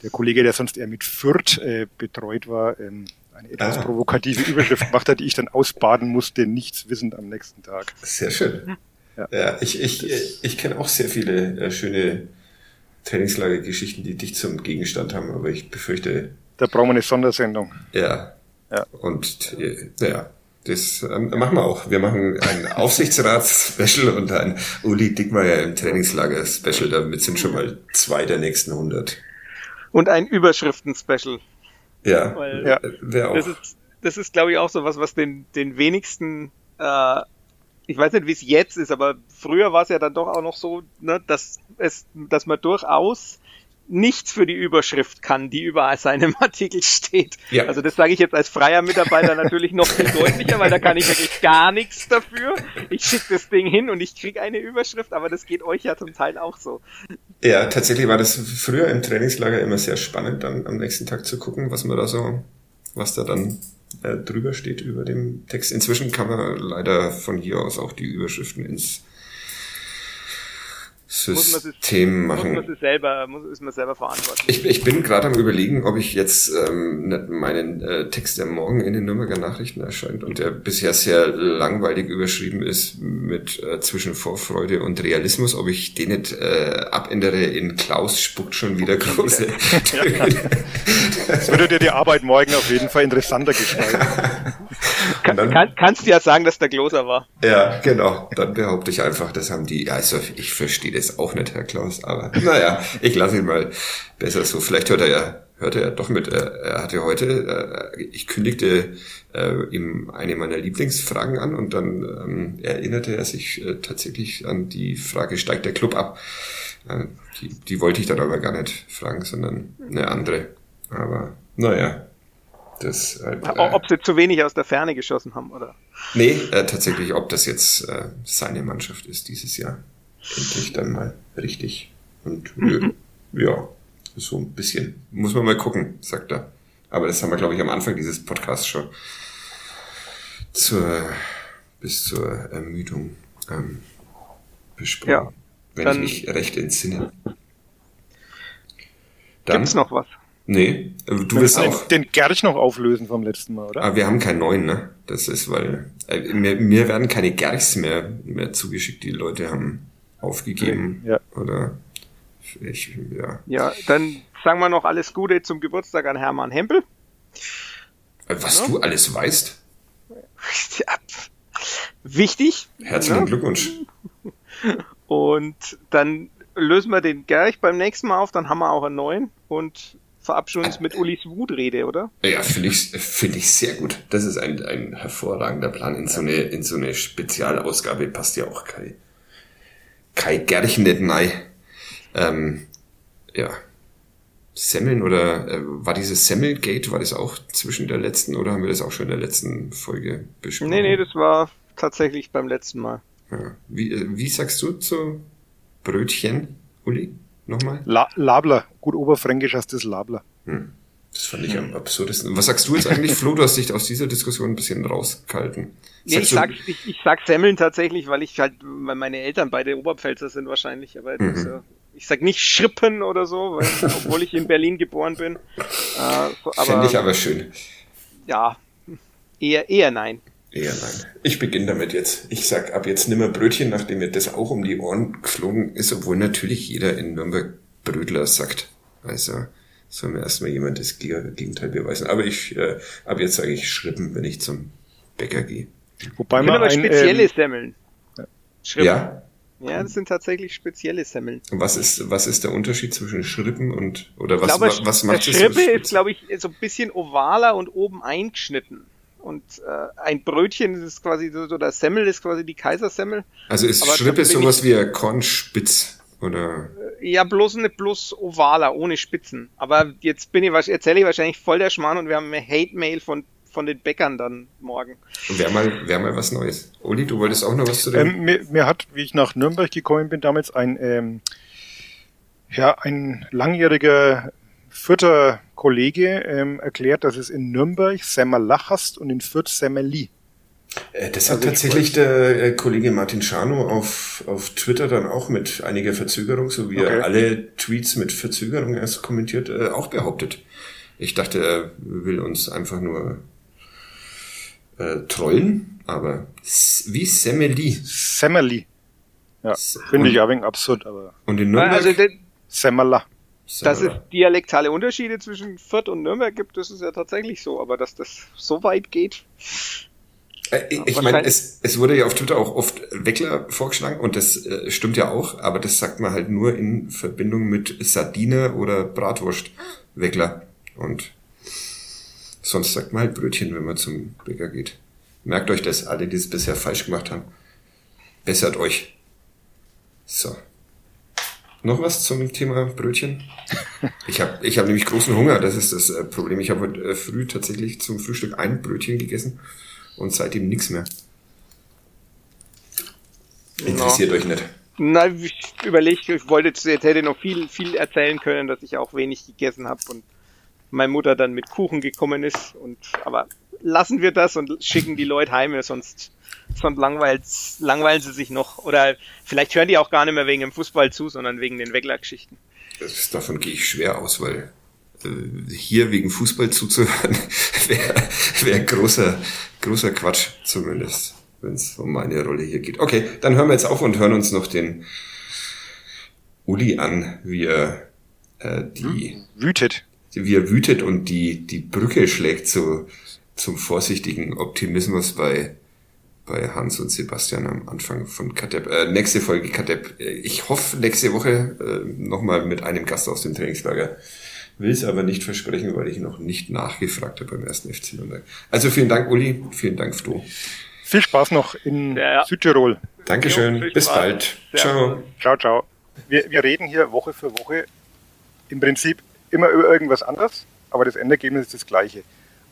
der Kollege, der sonst eher mit Fürth äh, betreut war, ähm, eine etwas Ah. provokative Überschrift gemacht hat, die ich dann ausbaden musste, nichts wissend am nächsten Tag. Sehr schön. Ja. Ja, ich, ich, ich kenne auch sehr viele äh, schöne Trainingslagergeschichten, die dich zum Gegenstand haben, aber ich befürchte, Da brauchen wir eine Sondersendung. ja. Ja. Und äh, ja, das ähm, machen wir auch. Wir machen ein Aufsichtsrats-Special und ein Uli Dickmeyer im Trainingslager-Special. Damit sind schon mal zwei der nächsten 100. Und ein Überschriften-Special. Ja, Weil- Ja. auch. Das ist, das ist glaube ich, auch so was, was den, den wenigsten, äh, ich weiß nicht, wie es jetzt ist, aber früher war es ja dann doch auch noch so, ne, dass es, dass man durchaus nichts für die Überschrift kann, die über seinem Artikel steht. Ja. Also das sage ich jetzt als freier Mitarbeiter natürlich noch viel deutlicher, weil da kann ich wirklich gar nichts dafür. Ich schicke das Ding hin und ich kriege eine Überschrift, aber das geht euch ja zum Teil auch so. Ja, tatsächlich war das früher im Trainingslager immer sehr spannend, dann am nächsten Tag zu gucken, was man da so, was da dann äh, drüber steht über dem Text. Inzwischen kann man leider von hier aus auch die Überschriften ins System Muss machen. man sich selber, muss, ist man selber verantwortlich. Ich, ich bin gerade am überlegen, ob ich jetzt ähm, nicht meinen äh, Text, der morgen in den Nürnberger Nachrichten erscheint und der bisher sehr langweilig überschrieben ist mit äh, zwischen Vorfreude und Realismus, ob ich den nicht äh, abändere in Klaus spuckt schon wieder große Töne. Das würde dir die Arbeit morgen auf jeden Fall interessanter gestalten. Kann, dann- kann, kannst du ja sagen, dass der Gloser war. Ja, genau. Dann behaupte ich einfach, das haben die, ja, also ich verstehe das auch nicht, Herr Klaus, aber naja, ich lasse ihn mal besser so. Vielleicht hört er ja, hört er ja doch mit. Er, hatte heute, äh, ich kündigte äh, ihm eine meiner Lieblingsfragen an und dann ähm, erinnerte er sich äh, tatsächlich an die Frage, steigt der Club ab? Äh, die, die wollte ich dann aber gar nicht fragen, sondern eine andere. Aber naja. Das O- Ob sie zu wenig aus der Ferne geschossen haben, oder? Nee, äh, tatsächlich, ob das jetzt äh, seine Mannschaft ist dieses Jahr. Endlich dann mal richtig. Und äh, ja, so ein bisschen. Muss man mal gucken, sagt er. Aber das haben wir, glaube ich, am Anfang dieses Podcasts schon zur, bis zur Ermüdung ähm, besprochen. Ja, wenn ich mich recht entsinne. Dann, Gibt's noch was? Nee, äh, du Wir willst müssen auch. den, den Gerch noch auflösen vom letzten Mal, oder? Aber wir haben keinen neuen, ne? Das ist, weil äh, mir, mir werden keine Gerchs mehr, mehr zugeschickt. Die Leute haben aufgegeben. Ja. Oder ich, ja. Ja, dann sagen wir noch alles Gute zum Geburtstag an Hermann Hempel. Was du alles weißt, Ja, wichtig. herzlichen Ja. Glückwunsch. Und dann lösen wir den Gerch beim nächsten Mal auf, dann haben wir auch einen neuen und verabschieden uns mit Ulis Wutrede, oder? Ja, finde ich, finde ich sehr gut. Das ist ein, ein hervorragender Plan. In so eine, in so eine Spezialausgabe passt ja auch Kai, Kai Gerchen nicht rein. Ähm, ja. Semmeln oder äh, war dieses Semmelgate, war das auch zwischen der letzten oder haben wir das auch schon in der letzten Folge besprochen? Nee, nee, das war tatsächlich beim letzten Mal. Ja. Wie, äh, wie sagst du zu Brötchen, Uli? Nochmal? La Labler, gut oberfränkisch heißt das Labler. Das fand ich am absurdesten. Was sagst du jetzt eigentlich, Flo? Du hast dich aus dieser Diskussion ein bisschen rausgehalten. Nee, ich, sag, ich, ich sag Semmeln tatsächlich, weil ich halt, weil meine Eltern beide Oberpfälzer sind wahrscheinlich, aber Mhm. das, ich sag nicht Schrippen oder so, weil, obwohl ich in Berlin geboren bin. Äh, Fände aber ich aber schön. ja, Eher, eher nein. Eher nein. Ich beginne damit jetzt. Ich sag ab jetzt nimmer Brötchen, nachdem mir das auch um die Ohren geflogen ist, obwohl natürlich jeder in Nürnberg Brödler sagt. Also soll mir erstmal jemand das Gegenteil beweisen. Aber ich, äh, ab jetzt sage ich Schrippen, wenn ich zum Bäcker gehe. Wobei man aber ein, spezielle ähm, Semmeln. Schrippen. Ja. Ja, das sind tatsächlich spezielle Semmeln. Was ist, was ist der Unterschied zwischen Schrippen und, oder was, glaube, was macht das? Schrippe so ist, glaube ich, so ein bisschen ovaler und oben eingeschnitten. Und äh, ein Brötchen ist quasi so, so der Semmel ist quasi die Kaisersemmel. Also ist Aber Schrippe sowas wie ein Kornspitz? Oder? Äh, ja, bloß eine bloß ovaler, ohne Spitzen. Aber jetzt bin ich, erzähle ich wahrscheinlich voll der Schmarrn und wir haben eine Hate-Mail von von den Bäckern dann morgen. Wäre mal, wär mal was Neues. Uli, du wolltest auch noch was zu dem? Ähm, mir, mir hat, wie ich nach Nürnberg gekommen bin, damals ein, ähm, ja, ein langjähriger vierter Kollege ähm, erklärt, dass es in Nürnberg Semmerlach hast und in Fürth Semmerli. Äh, das hat also tatsächlich der äh, Kollege Martin Schano auf, auf Twitter dann auch mit einiger Verzögerung, so wie okay. er alle Tweets mit Verzögerung erst kommentiert, äh, auch behauptet. Ich dachte, er will uns einfach nur äh, trollen, aber wie Semeli. Semeli. Ja, finde ich ein wenig absurd, aber. Und in Nürnberg? Also, Semmerla. Dass es dialektale Unterschiede zwischen Fürth und Nürnberg gibt, das ist ja tatsächlich so, aber dass das so weit geht. Äh, ich, ich meine, es, es wurde ja auf Twitter auch oft Weckler vorgeschlagen und das äh, stimmt ja auch, aber das sagt man halt nur in Verbindung mit Sardine oder Bratwurst Weckler und Sonst sagt man halt Brötchen, wenn man zum Bäcker geht. Merkt euch das, alle, die es bisher falsch gemacht haben. Bessert euch. So. Noch was zum Thema Brötchen? Ich habe ich hab nämlich großen Hunger, das ist das äh, Problem. Ich habe heute äh, früh tatsächlich zum Frühstück ein Brötchen gegessen und seitdem nichts mehr. Interessiert no. euch nicht. Nein, ich überlege, ich wollte jetzt hätte noch viel, viel erzählen können, dass ich auch wenig gegessen habe und meine Mutter dann mit Kuchen gekommen ist. Und aber lassen wir das und schicken die Leute heim, sonst, sonst langweilen sie sich noch. Oder vielleicht hören die auch gar nicht mehr wegen dem Fußball zu, sondern wegen den Weggler-Geschichten. Davon gehe ich schwer aus, weil hier wegen Fußball zuzuhören wäre wär großer, großer Quatsch zumindest, wenn es um meine Rolle hier geht. Okay, dann hören wir jetzt auf und hören uns noch den Uli an, wie er äh, die hm, wütet wie er wütet und die, die Brücke schlägt zu, zum vorsichtigen Optimismus bei, bei Hans und Sebastian am Anfang von Katep. Äh, nächste Folge Katep. Ich hoffe nächste Woche äh, nochmal mit einem Gast aus dem Trainingslager. Will es aber nicht versprechen, weil ich noch nicht nachgefragt habe beim ersten FC Nürnberg. Also vielen Dank, Uli. Vielen Dank, Flo. Viel Spaß noch in ja, ja. Südtirol. Dankeschön. Jo, Bis bald. Ciao. Ciao, ciao. Wir, wir reden hier Woche für Woche im Prinzip immer über irgendwas anderes, aber das Endergebnis ist das gleiche.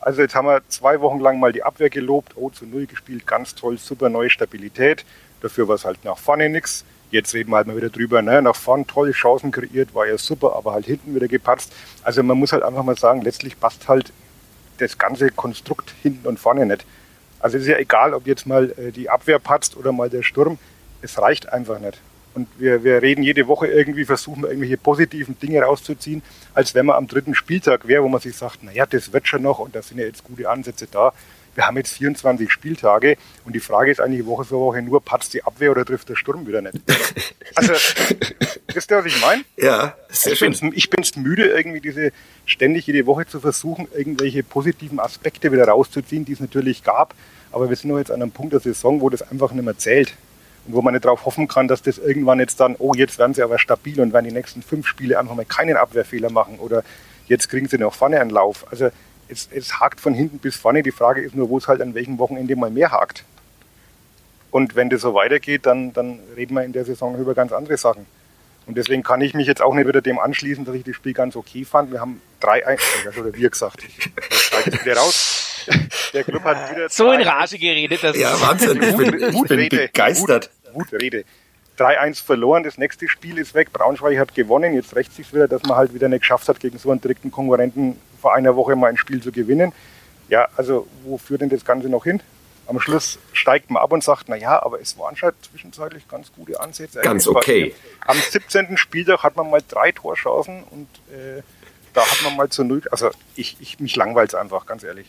Also jetzt haben wir zwei Wochen lang mal die Abwehr gelobt, oh zu null gespielt, ganz toll, super neue Stabilität. Dafür war es halt nach vorne nichts. Jetzt reden wir halt mal wieder drüber, ne? nach vorne tolle Chancen kreiert, war ja super, aber halt hinten wieder gepatzt. Also man muss halt einfach mal sagen, letztlich passt halt das ganze Konstrukt hinten und vorne nicht. Also es ist ja egal, ob jetzt mal äh, die Abwehr patzt oder mal der Sturm, es reicht einfach nicht. Und wir, wir reden jede Woche irgendwie, versuchen irgendwelche positiven Dinge rauszuziehen, als wenn man am dritten Spieltag wäre, wo man sich sagt, naja, das wird schon noch und da sind ja jetzt gute Ansätze da. Wir haben jetzt 24 Spieltage und die Frage ist eigentlich Woche für Woche nur, patzt die Abwehr oder trifft der Sturm wieder nicht? Also, wisst ihr, was ich meine? Ja, sehr ich schön. Bin's, ich bin's müde, irgendwie diese ständig jede Woche zu versuchen, irgendwelche positiven Aspekte wieder rauszuziehen, die es natürlich gab. Aber wir sind noch jetzt an einem Punkt der Saison, wo das einfach nicht mehr zählt und wo man nicht darauf hoffen kann, dass das irgendwann jetzt dann, oh, jetzt werden sie aber stabil und werden die nächsten fünf Spiele einfach mal keinen Abwehrfehler machen oder jetzt kriegen sie noch vorne einen Lauf. Also es, es hakt von hinten bis vorne. Die Frage ist nur, wo es halt an welchem Wochenende mal mehr hakt. Und wenn das so weitergeht, dann, dann reden wir in der Saison über ganz andere Sachen. Und deswegen kann ich mich jetzt auch nicht wieder dem anschließen, dass ich das Spiel ganz okay fand. Wir haben drei, also oder wir gesagt, ich steige wieder raus. Der Club hat wieder so in Rage geredet. Das ja, Wahnsinn. Ich bin, ich bin begeistert. Wutrede. 3-1 verloren, das nächste Spiel ist weg. Braunschweig hat gewonnen. Jetzt rächt sich wieder, dass man halt wieder nicht geschafft hat, gegen so einen direkten Konkurrenten vor einer Woche mal ein Spiel zu gewinnen. Ja, also wo führt denn das Ganze noch hin? Am Schluss steigt man ab und sagt, na ja, aber es waren schon zwischenzeitlich ganz gute Ansätze. Ganz okay. Am 17. Spieltag hat man mal drei Torchancen und äh, da hat man mal zu null. Also ich, ich mich langweilt einfach, ganz ehrlich.